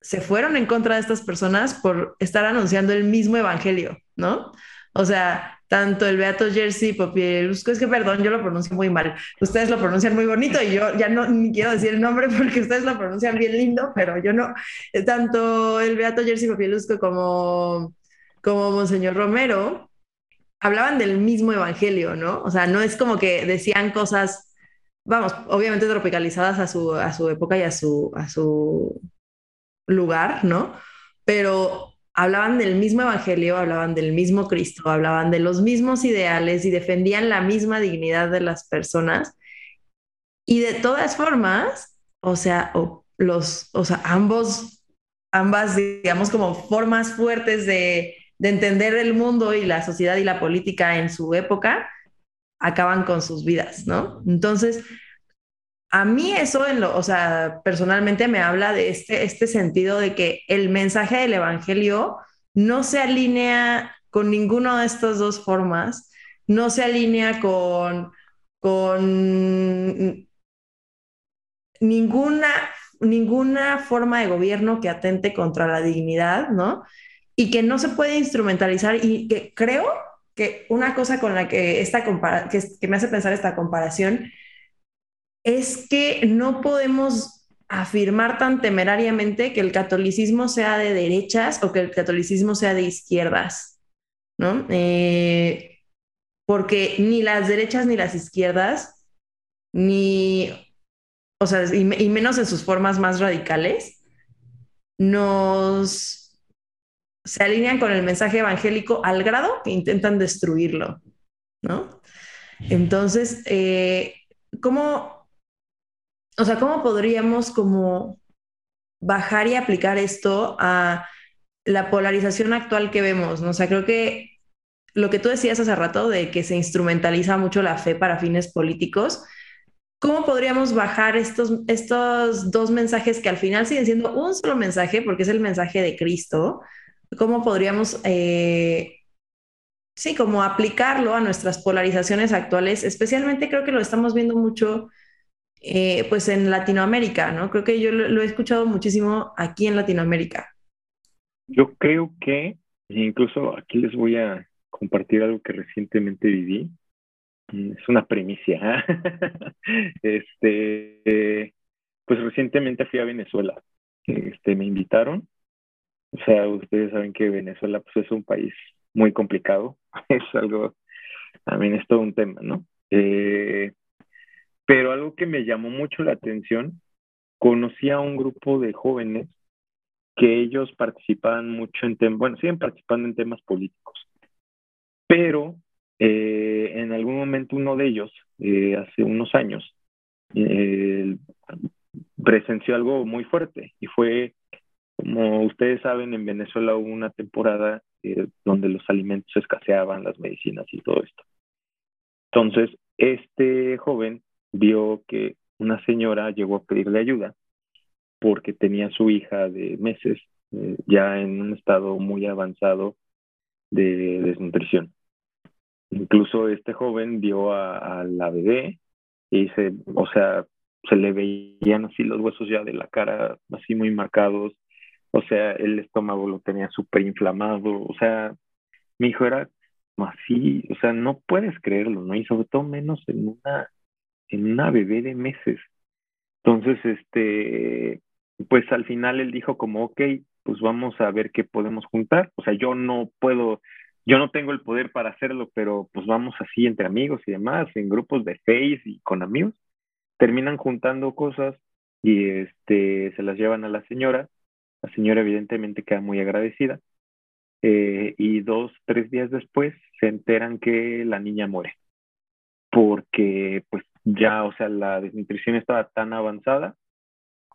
S2: se fueron en contra de estas personas por estar anunciando el mismo evangelio, ¿no? O sea, tanto el Beato Jersey Popielusco, es que perdón, yo lo pronuncio muy mal. Ustedes lo pronuncian muy bonito y yo ya no ni quiero decir el nombre porque ustedes lo pronuncian bien lindo, pero yo no. Eh, tanto el Beato Jersey Popielusco como, como Monseñor Romero hablaban del mismo evangelio, ¿no? O sea, no es como que decían cosas, vamos, obviamente tropicalizadas a su, a su época y a su, a su lugar, ¿no? Pero hablaban del mismo evangelio, hablaban del mismo Cristo, hablaban de los mismos ideales y defendían la misma dignidad de las personas. Y de todas formas, o sea, los, o sea, ambos, ambas, digamos, como formas fuertes de, de entender el mundo y la sociedad y la política en su época, acaban con sus vidas, ¿no? Entonces, a mí eso, en lo, o sea, personalmente me habla de este, este sentido de que el mensaje del Evangelio no se alinea con ninguna de estas dos formas, no se alinea con, con ninguna, ninguna forma de gobierno que atente contra la dignidad, ¿no? Y que no se puede instrumentalizar y que creo que una cosa con la que, esta que, que me hace pensar esta comparación es que no podemos afirmar tan temerariamente que el catolicismo sea de derechas o que el catolicismo sea de izquierdas, ¿no? Eh, porque ni las derechas ni las izquierdas, ni, o sea, y menos en sus formas más radicales, nos se alinean con el mensaje evangélico al grado que intentan destruirlo, ¿no? Entonces, eh, ¿cómo o sea, ¿cómo podríamos como bajar y aplicar esto a la polarización actual que vemos? ¿no? O sea, creo que lo que tú decías hace rato de que se instrumentaliza mucho la fe para fines políticos, ¿cómo podríamos bajar estos, estos dos mensajes que al final siguen siendo un solo mensaje, porque es el mensaje de Cristo? ¿Cómo podríamos, eh, sí, como aplicarlo a nuestras polarizaciones actuales? Especialmente creo que lo estamos viendo mucho eh, pues en Latinoamérica, ¿no? Creo que yo lo, he escuchado muchísimo aquí en Latinoamérica.
S4: Yo creo que, incluso aquí les voy a compartir algo que recientemente viví. Mm, es una primicia. este, pues recientemente fui a Venezuela. Este, me invitaron. O sea, ustedes saben que Venezuela pues, es un país muy complicado. Es algo, también es todo un tema, ¿no? Eh, pero algo que me llamó mucho la atención, conocí a un grupo de jóvenes que ellos participaban mucho en temas, bueno, siguen participando en temas políticos, pero eh, en algún momento uno de ellos, eh, hace unos años, presenció algo muy fuerte y fue, como ustedes saben, en Venezuela hubo una temporada donde los alimentos escaseaban, las medicinas y todo esto. Entonces, este joven vio que una señora llegó a pedirle ayuda porque tenía su hija de meses eh, ya en un estado muy avanzado de desnutrición. Incluso este joven vio a, la bebé y se, o sea, se le veían así los huesos ya de la cara así muy marcados, o sea, el estómago lo tenía súper inflamado, o sea, mi hijo era así, o sea, no puedes creerlo, ¿no? Y sobre todo menos en una, en una bebé de meses. Entonces, este, pues al final él dijo como, ok, pues vamos a ver qué podemos juntar. O sea, yo no puedo, yo no tengo el poder para hacerlo, pero pues vamos así entre amigos y demás, en grupos de Face y con amigos. Terminan juntando cosas y este, se las llevan a la señora. La señora evidentemente queda muy agradecida. Eh, y dos, tres días después se enteran que la niña muere. Porque pues ya, o sea, la desnutrición estaba tan avanzada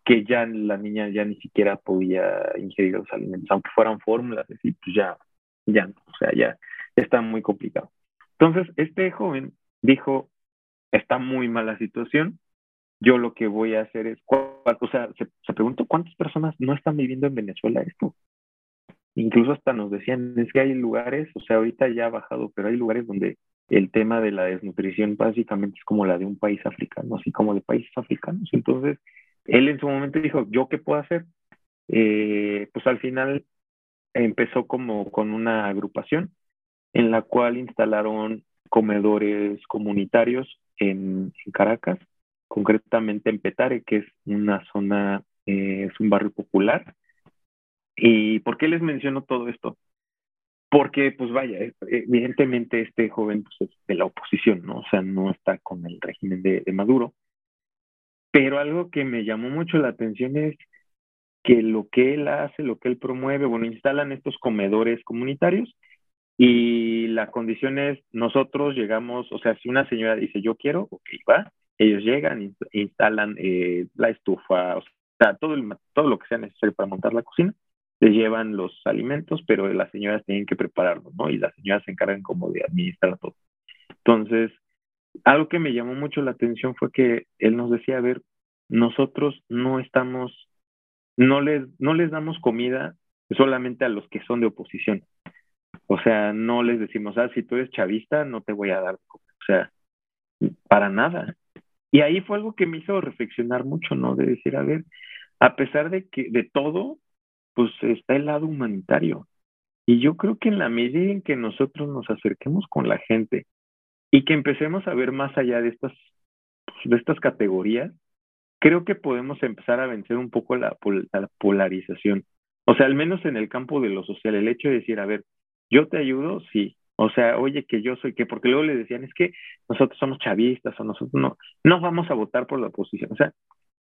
S4: que ya la niña ya ni siquiera podía ingerir los alimentos, aunque fueran fórmulas, así, pues ya, ya o sea, ya, está muy complicado. Entonces, este joven dijo, está muy mala situación, yo lo que voy a hacer es, o sea, se, se preguntó cuántas personas no están viviendo en Venezuela esto. Incluso hasta nos decían, es que hay lugares, o sea, ahorita ya ha bajado, pero hay lugares donde el tema de la desnutrición básicamente es como la de un país africano, así como de países africanos. Entonces, él en su momento dijo, ¿yo qué puedo hacer? Eh, pues al final empezó como con una agrupación en la cual instalaron comedores comunitarios en, Caracas, concretamente en Petare, que es una zona, eh, es un barrio popular. ¿Y por qué les menciono todo esto? Porque, pues vaya, evidentemente este joven pues, es de la oposición, ¿no? O sea, no está con el régimen de Maduro. Pero algo que me llamó mucho la atención es que lo que él hace, lo que él promueve, bueno, instalan estos comedores comunitarios y la condición es, nosotros llegamos, o sea, si una señora dice yo quiero, ok, va, ellos llegan, instalan eh, la estufa, o sea, todo, el, todo lo que sea necesario para montar la cocina, les llevan los alimentos, pero las señoras tienen que prepararlo, ¿no? Y las señoras se encargan como de administrar todo. Entonces, algo que me llamó mucho la atención fue que él nos decía, a ver, nosotros no estamos, no les, no les damos comida solamente a los que son de oposición. O sea, no les decimos, ah, si tú eres chavista, no te voy a dar comida. O sea, para nada. Y ahí fue algo que me hizo reflexionar mucho, ¿no? De decir, a ver, a pesar de que de todo, pues está el lado humanitario. Y yo creo que en la medida en que nosotros nos acerquemos con la gente y que empecemos a ver más allá de estas, pues, de estas categorías, creo que podemos empezar a vencer un poco la, la, polarización. O sea, al menos en el campo de lo social, el hecho de decir, a ver, yo te ayudo, sí. O sea, oye, que yo soy que, porque luego le decían, es que nosotros somos chavistas o nosotros no, no vamos a votar por la oposición. O sea,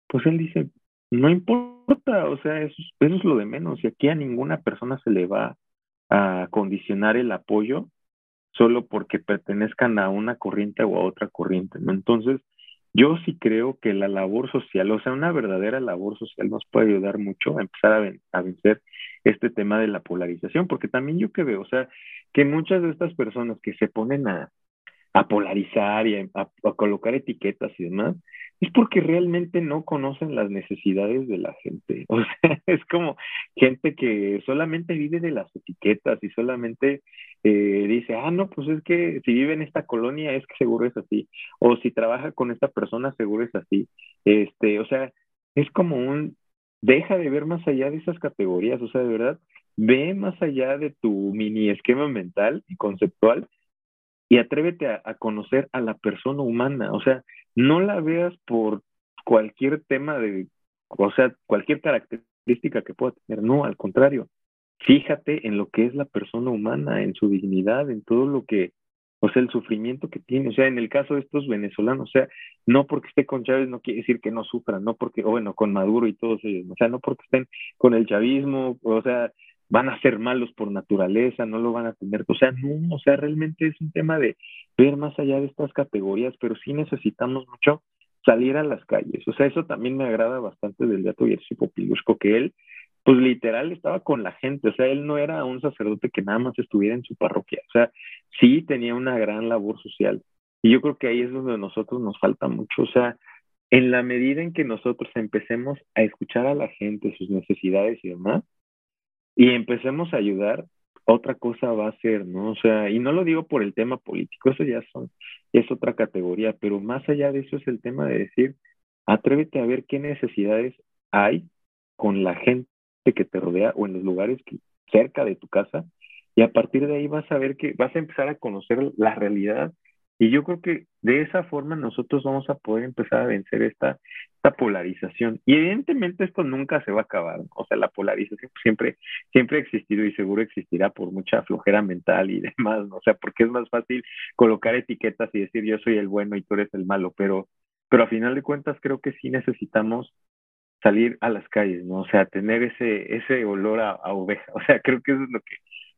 S4: pues él dice, no importa, o sea, eso, es lo de menos. Y aquí a ninguna persona se le va a condicionar el apoyo solo porque pertenezcan a una corriente o a otra corriente, ¿no? Entonces, yo sí creo que la labor social, o sea, una verdadera labor social nos puede ayudar mucho a empezar a, vencer este tema de la polarización, porque también yo que veo, o sea, que muchas de estas personas que se ponen a, a polarizar y a, colocar etiquetas y demás, es porque realmente no conocen las necesidades de la gente. O sea, es como gente que solamente vive de las etiquetas y solamente eh, dice, ah, no, pues es que si vive en esta colonia es que seguro es así. O si trabaja con esta persona seguro es así. Este, o sea, es como un, deja de ver más allá de esas categorías. O sea, de verdad, ve más allá de tu mini esquema mental y conceptual y atrévete a, conocer a la persona humana. O sea, no la veas por cualquier tema de, o sea, cualquier característica que pueda tener. No, al contrario. Fíjate en lo que es la persona humana, en su dignidad, en todo lo que, o sea, el sufrimiento que tiene. O sea, en el caso de estos venezolanos, o sea, no porque esté con Chávez no quiere decir que no sufran, no porque, o bueno, con Maduro y todos ellos, o sea, no porque estén con el chavismo, o sea, van a ser malos por naturaleza, no lo van a tener, o sea, no, o sea, realmente es un tema de ver más allá de estas categorías, pero sí necesitamos mucho salir a las calles, o sea, eso también me agrada bastante del dato Jerzy Popilusco, que él, pues literal estaba con la gente, o sea, él no era un sacerdote que nada más estuviera en su parroquia, o sea, sí tenía una gran labor social, y yo creo que ahí es donde nosotros nos falta mucho, o sea, en la medida en que nosotros empecemos a escuchar a la gente, sus necesidades y demás, y empecemos a ayudar, otra cosa va a ser, ¿no? O sea, y no lo digo por el tema político, eso ya son, es otra categoría, pero más allá de eso es el tema de decir, atrévete a ver qué necesidades hay con la gente que te rodea o en los lugares que, cerca de tu casa y a partir de ahí vas a ver que vas a empezar a conocer la realidad y yo creo que de esa forma nosotros vamos a poder empezar a vencer esta, esta polarización. Y evidentemente esto nunca se va a acabar. O sea, la polarización siempre, siempre ha existido y seguro existirá por mucha flojera mental y demás. ¿no? O sea, porque es más fácil colocar etiquetas y decir yo soy el bueno y tú eres el malo. Pero, pero a final de cuentas creo que sí necesitamos salir a las calles, ¿no? O sea, tener ese, ese olor a, oveja. O sea, creo que eso es lo que,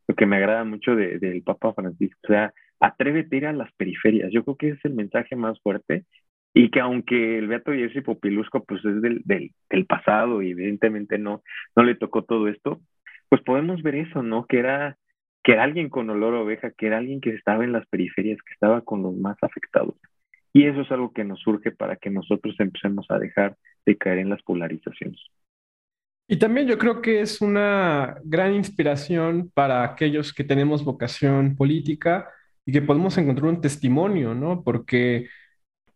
S4: lo que me agrada mucho del Papa Francisco. O sea, atrévete a ir a las periferias. Yo creo que es el mensaje más fuerte y que aunque el Beato Jerzy Popilusco pues es del, del, pasado y evidentemente no, no le tocó todo esto, pues podemos ver eso, ¿no? Que era, que era alguien con olor oveja, que era alguien que estaba en las periferias, que estaba con los más afectados. Y eso es algo que nos surge para que nosotros empecemos a dejar de caer en las polarizaciones.
S3: Y también yo creo que es una gran inspiración para aquellos que tenemos vocación política y que podemos encontrar un testimonio, ¿no? Porque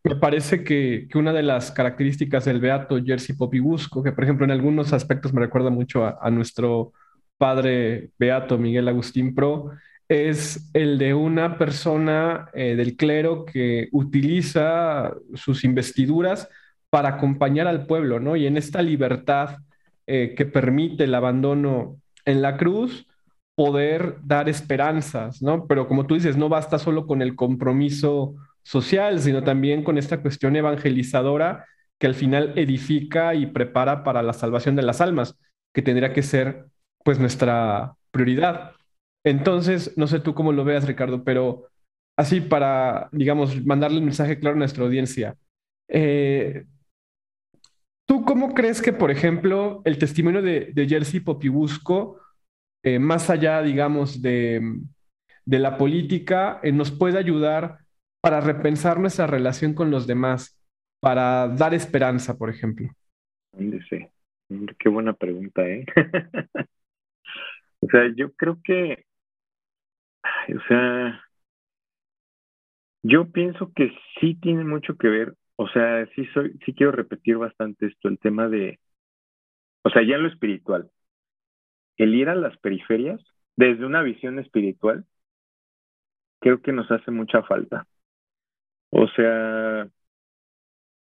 S3: me parece que, que una de las características del Beato Jerzy Popibusco, que por ejemplo en algunos aspectos me recuerda mucho a, nuestro padre Beato Miguel Agustín Pro, es el de una persona eh, del clero que utiliza sus investiduras para acompañar al pueblo, ¿no? Y en esta libertad eh, que permite el abandono en la cruz, poder dar esperanzas, ¿no? Pero como tú dices, no basta solo con el compromiso social, sino también con esta cuestión evangelizadora que al final edifica y prepara para la salvación de las almas, que tendría que ser pues nuestra prioridad. Entonces, no sé tú cómo lo veas, Ricardo, pero así para, digamos, mandarle un mensaje claro a nuestra audiencia. Eh, ¿Tú cómo crees que, por ejemplo, el testimonio de, Jersey Popibusco, eh, más allá, digamos, de, la política, eh, nos puede ayudar para repensar nuestra relación con los demás, para dar esperanza, por ejemplo?
S4: Sí, qué buena pregunta, ¿eh? o sea, yo creo que o sea, yo pienso que sí tiene mucho que ver, o sea, sí soy, sí quiero repetir bastante esto, el tema de, o sea, ya lo espiritual, el ir a las periferias desde una visión espiritual, creo que nos hace mucha falta. O sea,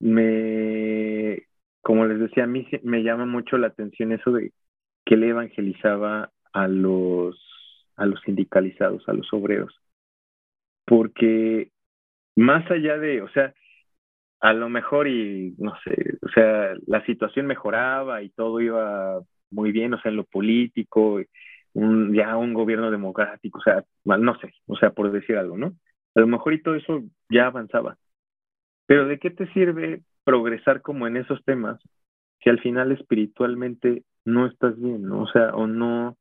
S4: me, como les decía, a mí me llama mucho la atención eso de que él evangelizaba a los a los sindicalizados, a los obreros. Porque más allá de, o sea, a lo mejor y no sé, o sea, la situación mejoraba y todo iba muy bien, o sea, en lo político, un, ya un gobierno democrático, o sea, no sé, o sea, por decir algo, ¿no? A lo mejor y todo eso ya avanzaba. Pero ¿de qué te sirve progresar como en esos temas si al final espiritualmente no estás bien, ¿no? O sea, o no,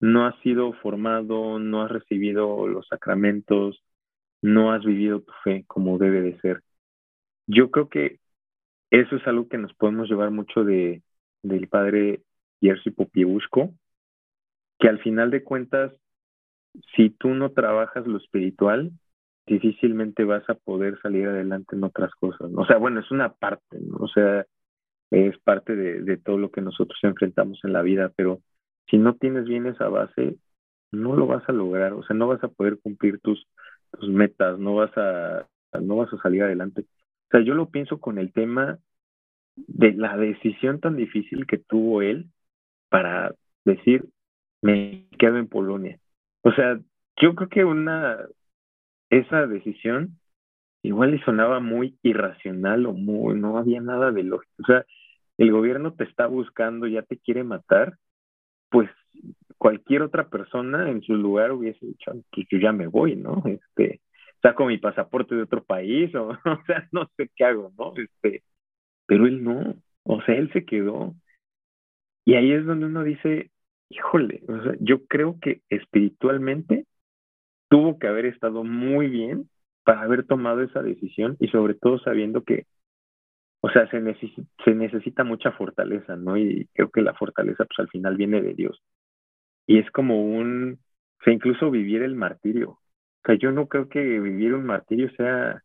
S4: no has sido formado, no has recibido los sacramentos, no has vivido tu fe como debe de ser. Yo creo que eso es algo que nos podemos llevar mucho de, del padre Jerzy Popiebusco, que al final de cuentas, si tú no trabajas lo espiritual, difícilmente vas a poder salir adelante en otras cosas. O sea, bueno, es una parte, ¿no? O sea, es parte de, de todo lo que nosotros enfrentamos en la vida, pero si no tienes bien esa base, no lo vas a lograr, o sea, no vas a poder cumplir tus, tus metas, no vas a, no vas a salir adelante. O sea, yo lo pienso con el tema de la decisión tan difícil que tuvo él para decir, me quedo en Polonia. O sea, yo creo que una, esa decisión igual le sonaba muy irracional o muy, no había nada de lógico. O sea, el gobierno te está buscando, ya te quiere matar pues cualquier otra persona en su lugar hubiese dicho, que yo ya me voy, ¿no? Este, saco mi pasaporte de otro país o, o sea, no sé qué hago, ¿no? Este, pero él no, o sea, él se quedó. Y ahí es donde uno dice, híjole, o sea, yo creo que espiritualmente tuvo que haber estado muy bien para haber tomado esa decisión y sobre todo sabiendo que o sea, se, se necesita mucha fortaleza, ¿no? Y creo que la fortaleza, pues al final viene de Dios. Y es como un, O sea, incluso vivir el martirio. O sea, yo no creo que vivir un martirio sea,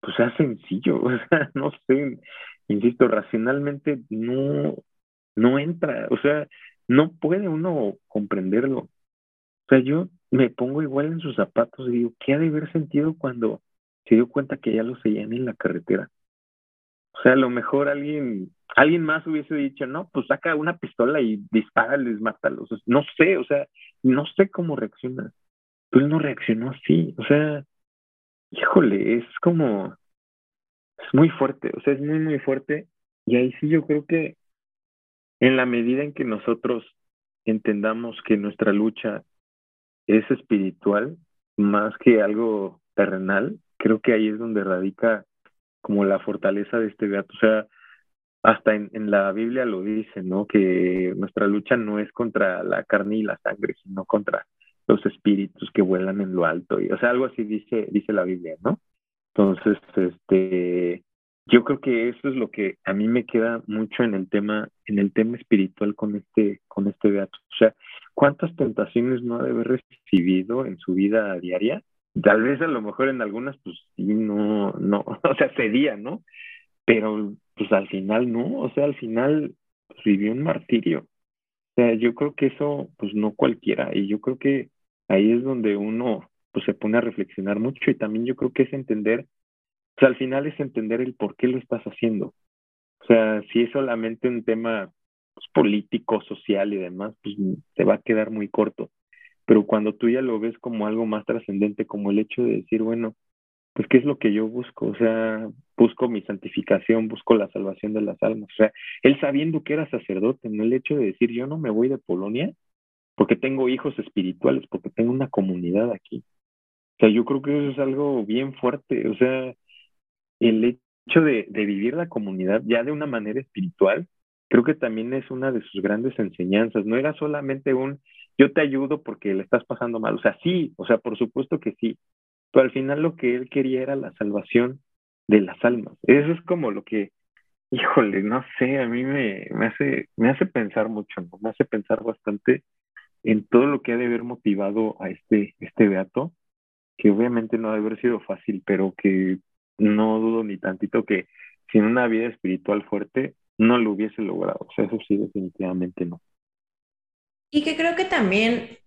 S4: pues sea sencillo. O sea, no sé, insisto, racionalmente no, no entra. O sea, no puede uno comprenderlo. O sea, yo me pongo igual en sus zapatos y digo, ¿qué ha de haber sentido cuando se dio cuenta que ya lo seguían en la carretera? O sea, a lo mejor alguien, alguien más hubiese dicho, no, pues saca una pistola y dispárales, mátalos. No sé, o sea, no sé cómo reacciona. Pero él no reaccionó así. O sea, híjole, es como, es muy fuerte, o sea, es muy, muy fuerte. Y ahí sí yo creo que en la medida en que nosotros entendamos que nuestra lucha es espiritual más que algo terrenal, creo que ahí es donde radica como la fortaleza de este gato. O sea, hasta en, la Biblia lo dice, ¿no? Que nuestra lucha no es contra la carne y la sangre, sino contra los espíritus que vuelan en lo alto. Y, o sea, algo así dice, dice la Biblia, ¿no? Entonces, este, yo creo que eso es lo que a mí me queda mucho en el tema, en el tema espiritual con este, con este gato. O sea, ¿cuántas tentaciones no ha de haber recibido en su vida diaria? Tal vez a lo mejor en algunas, pues sí, no, no, o sea, cedía, ¿no? Pero pues al final no, o sea, al final pues, vivió un martirio. O sea, yo creo que eso, pues no cualquiera, y yo creo que ahí es donde uno pues se pone a reflexionar mucho y también yo creo que es entender sea, al final es entender el por qué lo estás haciendo. O sea, si es solamente un tema pues, político, social y demás, pues te va a quedar muy corto. Pero cuando tú ya lo ves como algo más trascendente, como el hecho de decir, bueno, pues qué es lo que yo busco, o sea, busco mi santificación, busco la salvación de las almas. O sea, él sabiendo que era sacerdote, no el hecho de decir, yo no me voy de Polonia porque tengo hijos espirituales, porque tengo una comunidad aquí. O sea, yo creo que eso es algo bien fuerte. O sea, el hecho de, vivir la comunidad ya de una manera espiritual, creo que también es una de sus grandes enseñanzas. No era solamente un yo te ayudo porque le estás pasando mal. O sea, sí, o sea, por supuesto que sí. Pero al final lo que él quería era la salvación de las almas. Eso es como lo que, híjole, no sé, a mí me, me hace, me hace pensar mucho, ¿no? Me hace pensar bastante en todo lo que ha de haber motivado a este, este beato, que obviamente no ha de haber sido fácil, pero que no dudo ni tantito que sin una vida espiritual fuerte no lo hubiese logrado. O sea, eso sí, definitivamente no.
S2: Y que creo que también,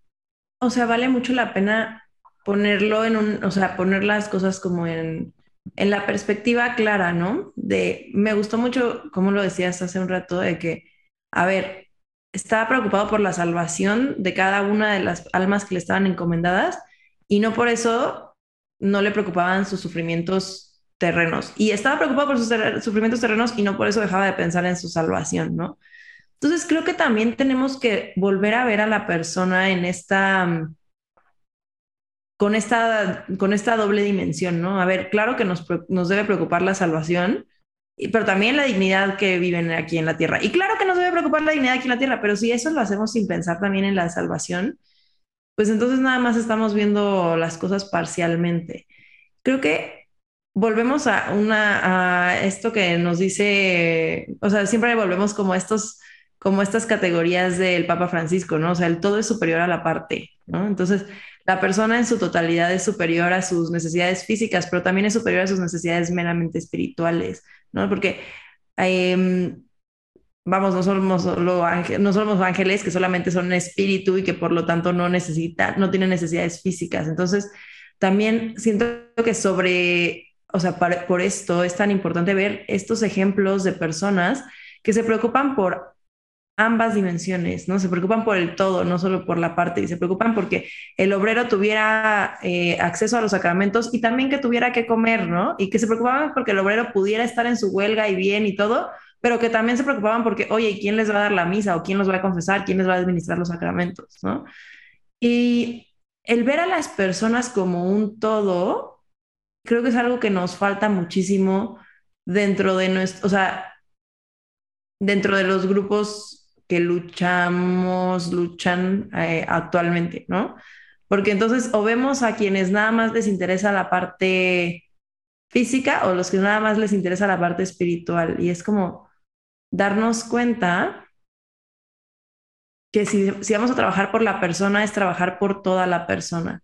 S2: o sea, vale mucho la pena ponerlo en un, o sea, poner las cosas como en, en la perspectiva clara, ¿no? De, me gustó mucho, como lo decías hace un rato, de que, a ver, estaba preocupado por la salvación de cada una de las almas que le estaban encomendadas y no por eso no le preocupaban sus sufrimientos terrenos. Y estaba preocupado por sus sufrimientos terrenos y no por eso dejaba de pensar en su salvación, ¿no? Entonces creo que también tenemos que volver a ver a la persona en esta, mm, con esta, con esta doble dimensión, ¿no? A ver, claro que nos, nos debe preocupar la salvación, pero también la dignidad que viven aquí en la tierra. Y claro que nos debe preocupar la dignidad aquí en la tierra, pero si eso lo hacemos sin pensar también en la salvación, pues entonces nada más estamos viendo las cosas parcialmente. Creo que volvemos a una a esto que nos dice, o sea, siempre volvemos como estos como estas categorías del Papa Francisco, ¿no? O sea, el todo es superior a la parte, ¿no? Entonces, la persona en su totalidad es superior a sus necesidades físicas, pero también es superior a sus necesidades meramente espirituales, ¿no? Porque, em, vamos, no somos, solo no somos ángeles que solamente son espíritu y que por lo tanto no necesitan, no tienen necesidades físicas. Entonces, también siento que sobre o sea, por esto es tan importante ver estos ejemplos de personas que se preocupan por ambas dimensiones, ¿no? Se preocupan por el todo, no solo por la parte, y se preocupan porque el obrero tuviera eh, acceso a los sacramentos y también que tuviera que comer, ¿no? Y que se preocupaban porque el obrero pudiera estar en su huelga y bien y todo, pero que también se preocupaban porque, oye, ¿quién les va a dar la misa? ¿O quién los va a confesar? ¿Quién les va a administrar los sacramentos? ¿no? Y el ver a las personas como un todo creo que es algo que nos falta muchísimo dentro de nuestro, o sea, dentro de los grupos que luchamos, luchan eh, actualmente, ¿no? Porque entonces o vemos a quienes nada más les interesa la parte física o los que nada más les interesa la parte espiritual. Y es como darnos cuenta que si, si vamos a trabajar por la persona es trabajar por toda la persona,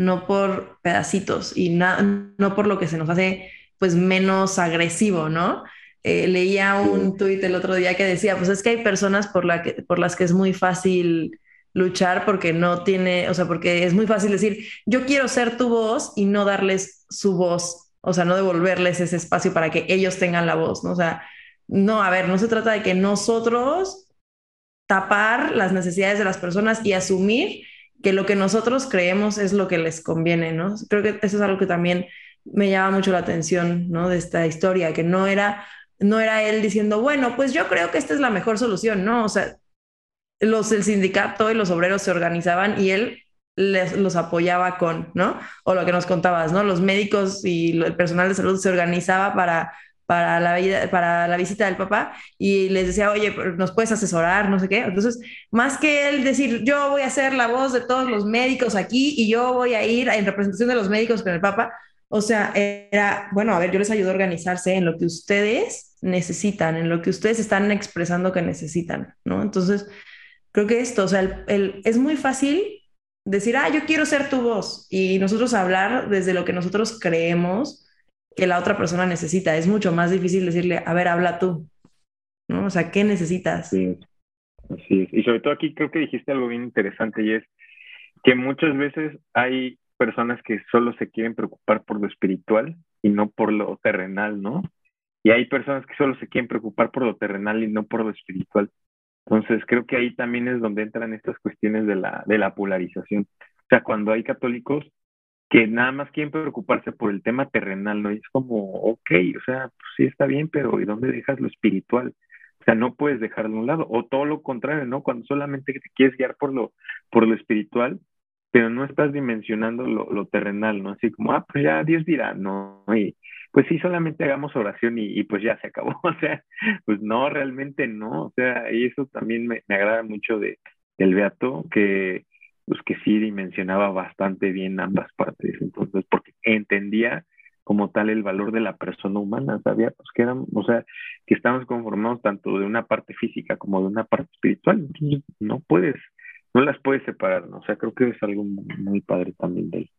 S2: no por pedacitos y no por lo que se nos hace pues menos agresivo, ¿no? Eh, leía un tuit el otro día que decía, pues es que hay personas por, la que, por las que es muy fácil luchar porque no tiene, o sea, porque es muy fácil decir, yo quiero ser tu voz y no darles su voz, o sea, no devolverles ese espacio para que ellos tengan la voz, ¿no? O sea, no, a ver, no se trata de que nosotros tapar las necesidades de las personas y asumir que lo que nosotros creemos es lo que les conviene, ¿no? Creo que eso es algo que también me llama mucho la atención, ¿no? De esta historia, que no era, no era él diciendo, bueno, pues yo creo que esta es la mejor solución, ¿no? O sea, los, el sindicato y los obreros se organizaban y él les, los apoyaba con, ¿no? O lo que nos contabas, ¿no? Los médicos y el personal de salud se organizaba para, para, la, visita del papá y les decía, oye, ¿nos puedes asesorar? No sé qué. Entonces, más que él decir, yo voy a ser la voz de todos los médicos aquí y yo voy a ir en representación de los médicos con el papá, o sea, era, bueno, a ver, yo les ayudo a organizarse en lo que ustedes necesitan, en lo que ustedes están expresando que necesitan, ¿no? Entonces, creo que esto, o sea, el, es muy fácil decir, ah, yo quiero ser tu voz y nosotros hablar desde lo que nosotros creemos que la otra persona necesita. Es mucho más difícil decirle, a ver, habla tú, ¿no? O sea, ¿qué necesitas?
S4: Sí, así es. Y sobre todo aquí creo que dijiste algo bien interesante y es que muchas veces hay personas que solo se quieren preocupar por lo espiritual y no por lo terrenal, ¿no? Y hay personas que solo se quieren preocupar por lo terrenal y no por lo espiritual. Entonces, creo que ahí también es donde entran estas cuestiones de la, de la polarización. O sea, cuando hay católicos que nada más quieren preocuparse por el tema terrenal, ¿no? Y es como, ok, o sea, pues sí está bien, pero ¿y dónde dejas lo espiritual? O sea, no puedes dejarlo a un lado. O todo lo contrario, ¿no? Cuando solamente te quieres guiar por lo, por lo espiritual, pero no estás dimensionando lo, lo terrenal, ¿no? Así como, ah, pues ya Dios dirá, ¿no? Y pues sí, solamente hagamos oración y, pues ya se acabó. O sea, pues no, realmente no. O sea, y eso también me, agrada mucho de, del Beato, que pues que sí dimensionaba bastante bien ambas partes. Entonces, porque entendía como tal el valor de la persona humana, sabía pues que eran, o sea, que estamos conformados tanto de una parte física como de una parte espiritual. No puedes, no las puedes separar, ¿no? O sea, creo que es algo muy, padre también de él.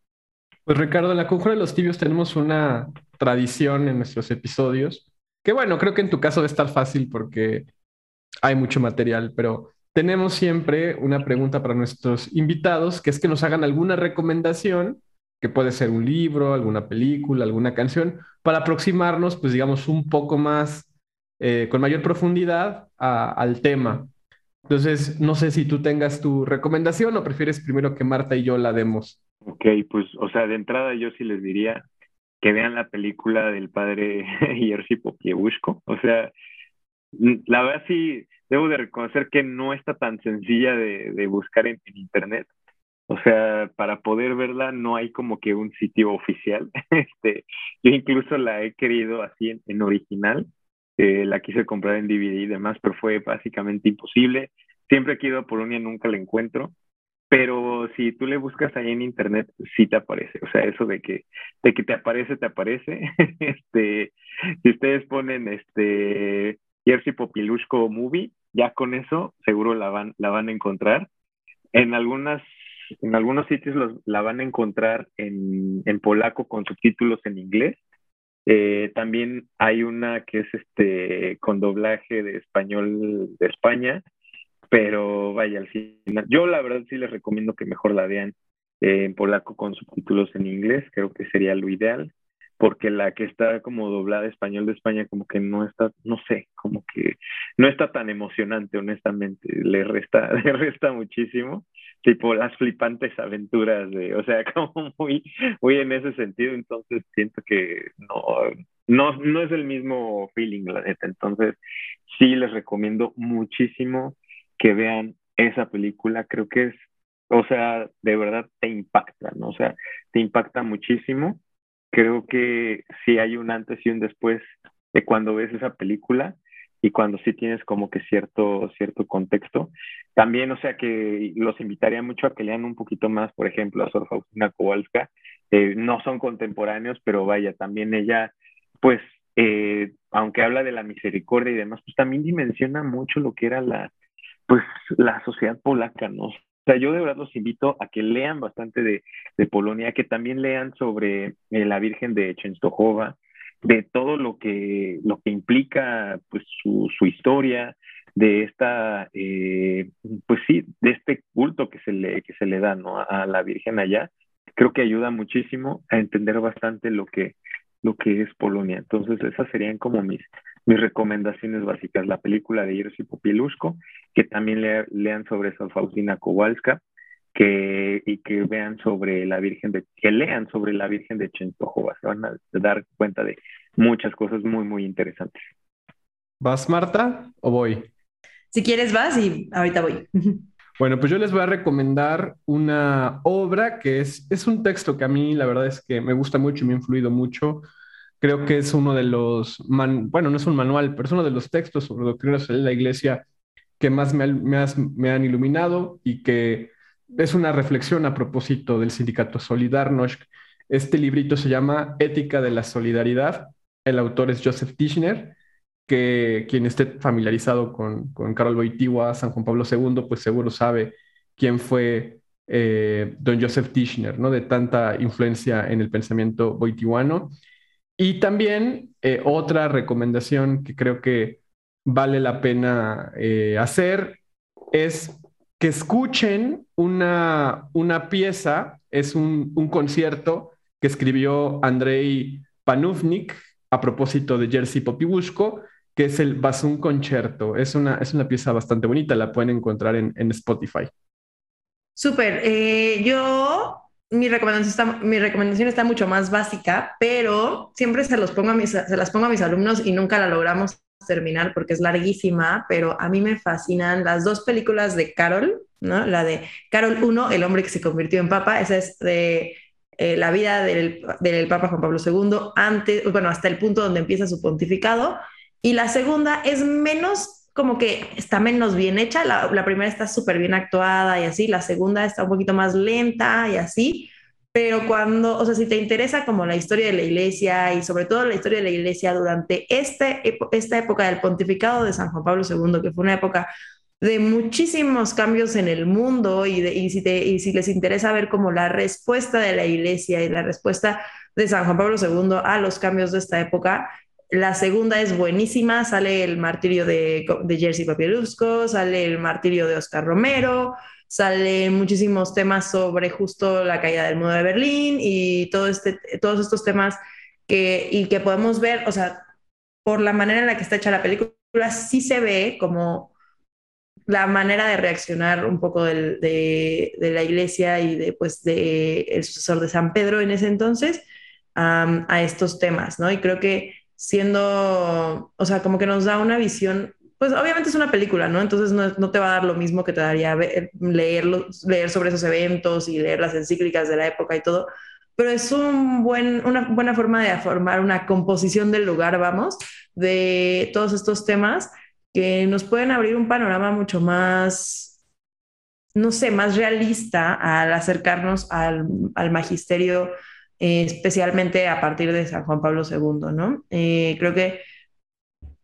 S3: Pues Ricardo, en la Conjura de los Tibios tenemos una tradición en nuestros episodios, que bueno, creo que en tu caso debe estar fácil porque hay mucho material, pero tenemos siempre una pregunta para nuestros invitados, que es que nos hagan alguna recomendación, que puede ser un libro, alguna película, alguna canción, para aproximarnos, pues digamos, un poco más, eh, con mayor profundidad al tema. Entonces, no sé si tú tengas tu recomendación o prefieres primero que Marta y yo la demos.
S4: Ok, pues, o sea, de entrada yo sí les diría que vean la película del padre Jerzy Popievushko. O sea, la verdad sí, debo de reconocer que no está tan sencilla de, buscar en, internet. O sea, para poder verla no hay como que un sitio oficial. Este, yo incluso la he querido así en original la quise comprar en DVD y demás, pero fue básicamente imposible. Siempre he ido a Polonia nunca la encuentro, pero si tú le buscas ahí en internet, sí te aparece. O sea, eso de que, de que te aparece, te aparece. este, si ustedes ponen este Jersey Popilushko Movie, ya con eso seguro la van, la van a encontrar. En algunas en algunos sitios los, la van a encontrar en, en polaco con subtítulos en inglés eh, también hay una que es este con doblaje de español de España, pero vaya, al final, yo la verdad sí les recomiendo que mejor la vean eh, en polaco con subtítulos en inglés, creo que sería lo ideal, porque la que está como doblada español de España como que no está, no sé, como que no está tan emocionante, honestamente, le resta, le resta muchísimo tipo las flipantes aventuras de, o sea, como muy, muy en ese sentido, entonces siento que no, no, no es el mismo feeling, la neta, entonces sí les recomiendo muchísimo que vean esa película, creo que es, o sea, de verdad te impacta, ¿no? O sea, te impacta muchísimo, creo que sí hay un antes y un después de cuando ves esa película, y cuando sí tienes como que cierto, cierto contexto. También, o sea, que los invitaría mucho a que lean un poquito más, por ejemplo, a Sor Faustina Kowalska. Eh, no son contemporáneos, pero vaya, también ella, pues, eh, aunque habla de la misericordia y demás, pues también dimensiona mucho lo que era la, pues la sociedad polaca, ¿no? Sea, yo de verdad los invito a que lean bastante de, de Polonia, que también lean sobre eh, la Virgen de Częstochowa, de todo lo que, lo que implica pues, su, su historia, de esta, eh, pues sí, de este culto que se le, que se le da ¿no? a la Virgen allá, creo que ayuda muchísimo a entender bastante lo que, lo que es Polonia. Entonces, esas serían como mis, mis recomendaciones básicas. La película de Jerzy Popieluszko, que también lean sobre San Faustina Kowalska, que, y que vean sobre la Virgen de, que lean sobre la Virgen de Chentojova. Se van a dar cuenta de muchas cosas muy, muy interesantes.
S3: ¿Vas, Marta, o voy?
S2: Si quieres, vas y ahorita voy.
S3: Bueno, pues yo les voy a recomendar una obra que es, es un texto que a mí la verdad es que me gusta mucho y me ha influido mucho. Creo que es uno de los, bueno, no es un manual, pero es uno de los textos sobre doctrinas de la iglesia que más me, me, han iluminado y que es una reflexión a propósito del sindicato Solidarność. Este librito se llama Ética de la Solidaridad. El autor es Joseph Tischner que quien esté familiarizado con, con Carol Boitigua, San Juan Pablo II, pues seguro sabe quién fue eh, don Joseph Tischner, ¿no? De tanta influencia en el pensamiento boitiguano. Y también eh, otra recomendación que creo que vale la pena eh, hacer es que escuchen una, una pieza, es un, un concierto que escribió Andrei Panufnik a propósito de Jerzy Popibushko, que es el Basún Concerto. Es una, es una pieza bastante bonita, la pueden encontrar en, en Spotify.
S2: Súper. Eh, yo, mi recomendación, está, mi recomendación está mucho más básica, pero siempre se, los pongo a mis, se las pongo a mis alumnos y nunca la logramos terminar porque es larguísima, pero a mí me fascinan las dos películas de Carol, ¿no? La de Carol 1, El hombre que se convirtió en papa, esa es de eh, la vida del, del Papa Juan Pablo II, antes, bueno, hasta el punto donde empieza su pontificado, y la segunda es menos, como que está menos bien hecha. La, primera está súper bien actuada y así. La segunda está un poquito más lenta y así. Pero cuando, o sea, si te interesa como la historia de la iglesia y sobre todo la historia de la iglesia durante este, esta época del pontificado de San Juan Pablo II, que fue una época de muchísimos cambios en el mundo y, y, si te, y si les interesa ver como la respuesta de la iglesia y la respuesta de San Juan Pablo II a los cambios de esta época, la segunda es buenísima, sale el martirio de, de Jerzy Papielusko, sale el martirio de Oscar Romero, salen muchísimos temas sobre justo la caída del muro de Berlín y todo este, todos estos temas que, y que podemos ver, o sea, por la manera en la que está hecha la película, sí se ve como la manera de reaccionar un poco de, la iglesia y de, pues, de el sucesor de San Pedro en ese entonces a estos temas, ¿no? Y creo que siendo, o sea, como que nos da una visión, pues obviamente es una película, ¿no? Entonces no, te va a dar lo mismo que te daría leer, leer sobre esos eventos y leer las encíclicas de la época y todo, pero es un buen, una buena forma de formar una composición del lugar, vamos, de todos estos temas que nos pueden abrir un panorama mucho más, no sé, más realista al acercarnos al, al magisterio eh, especialmente a partir de San Juan Pablo II, ¿no? Eh, creo que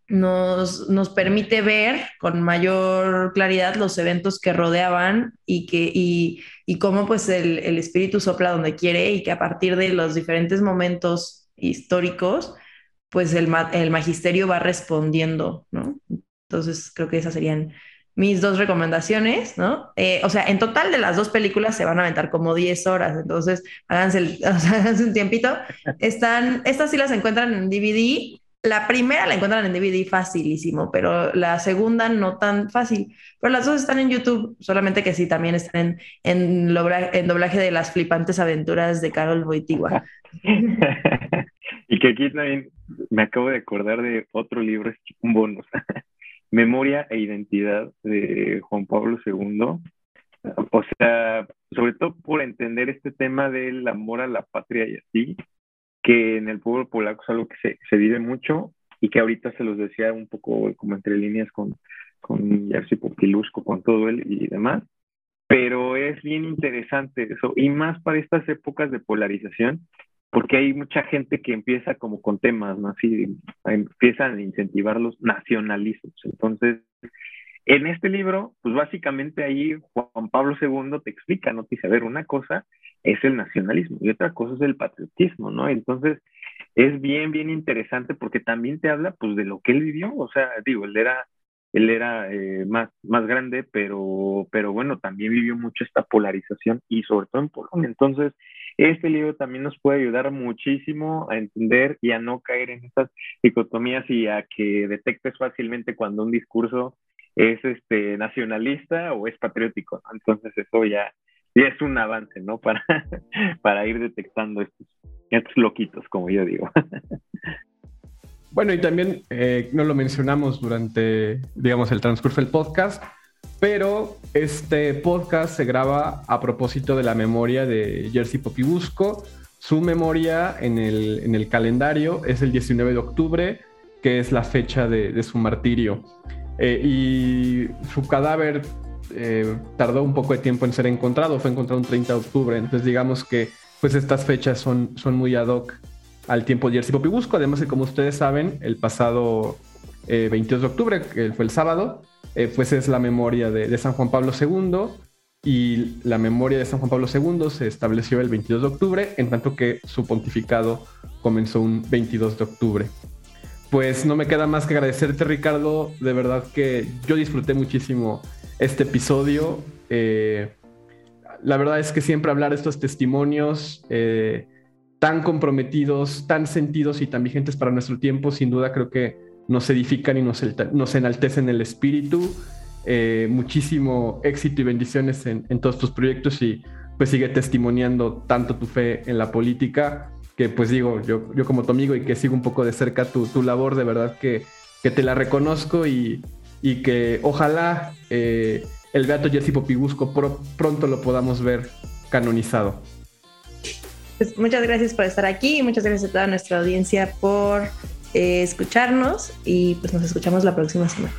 S2: nos, nos, permite ver con mayor claridad los eventos que rodeaban y, que, y, y cómo pues el, el, espíritu sopla donde quiere y que a partir de los diferentes momentos históricos, pues el, el magisterio va respondiendo, ¿no? Entonces creo que esas serían mis dos recomendaciones, ¿no? Eh, o sea, en total de las dos películas se van a aventar como 10 horas, entonces háganse, un tiempito. Están, estas sí las encuentran en DVD. La primera la encuentran en DVD facilísimo, pero la segunda no tan fácil. Pero las dos están en YouTube, solamente que sí también están en, en, doblaje de las flipantes aventuras de Carol Boitigua.
S4: y que aquí también me acabo de acordar de otro libro, es un bonus. Memoria e Identidad de Juan Pablo II. O sea, sobre todo por entender este tema del amor a la patria y así, que en el pueblo polaco es algo que se, se vive mucho y que ahorita se los decía un poco como entre líneas con, con Jerzy Popilusco, con todo él y demás. Pero es bien interesante eso, y más para estas épocas de polarización, porque hay mucha gente que empieza como con temas, ¿no? Así empiezan a incentivar los nacionalismos. Entonces, en este libro, pues básicamente ahí Juan Pablo II te explica, ¿no? Te dice, a ver, una cosa es el nacionalismo y otra cosa es el patriotismo, ¿no? Entonces, es bien, bien interesante porque también te habla, pues, de lo que él vivió, o sea, digo, él era, él era eh, más, más grande, pero, pero bueno, también vivió mucho esta polarización y sobre todo en Polonia. Entonces, este libro también nos puede ayudar muchísimo a entender y a no caer en estas dicotomías y a que detectes fácilmente cuando un discurso es este nacionalista o es patriótico. Entonces eso ya, ya es un avance, ¿no? Para, para ir detectando estos, estos loquitos, como yo digo.
S3: Bueno, y también eh, no lo mencionamos durante, digamos, el transcurso del podcast, pero este podcast se graba a propósito de la memoria de Jersey Popibusco. Su memoria en el, en el calendario es el 19 de octubre, que es la fecha de, su martirio. Eh, y su cadáver eh, tardó un poco de tiempo en ser encontrado, fue encontrado un 30 de octubre, entonces digamos que pues estas fechas son, son muy ad hoc al tiempo de Jersey Popibusco, además de como ustedes saben, el pasado 22 eh, de octubre, que fue el sábado, pues es la memoria de, de San Juan Pablo II y la memoria de San Juan Pablo II se estableció el 22 de octubre, en tanto que su pontificado comenzó un 22 de octubre pues no me queda más que agradecerte, Ricardo. De verdad que yo disfruté muchísimo este episodio. Eh, la verdad es que siempre hablar de estos testimonios eh, tan comprometidos, tan sentidos y tan vigentes para nuestro tiempo, sin duda creo que nos edifican y nos, nos enaltecen el espíritu. Eh, muchísimo éxito y bendiciones en, en todos tus proyectos y pues sigue testimoniando tanto tu fe en la política que pues digo, yo, yo como tu amigo y que sigo un poco de cerca tu, tu labor, de verdad que, que, te la reconozco y, y que ojalá eh, el Beato Jesse Popigusco pronto lo podamos ver canonizado.
S2: Pues muchas gracias por estar aquí y muchas gracias a toda nuestra audiencia por eh, escucharnos y pues nos escuchamos la próxima semana.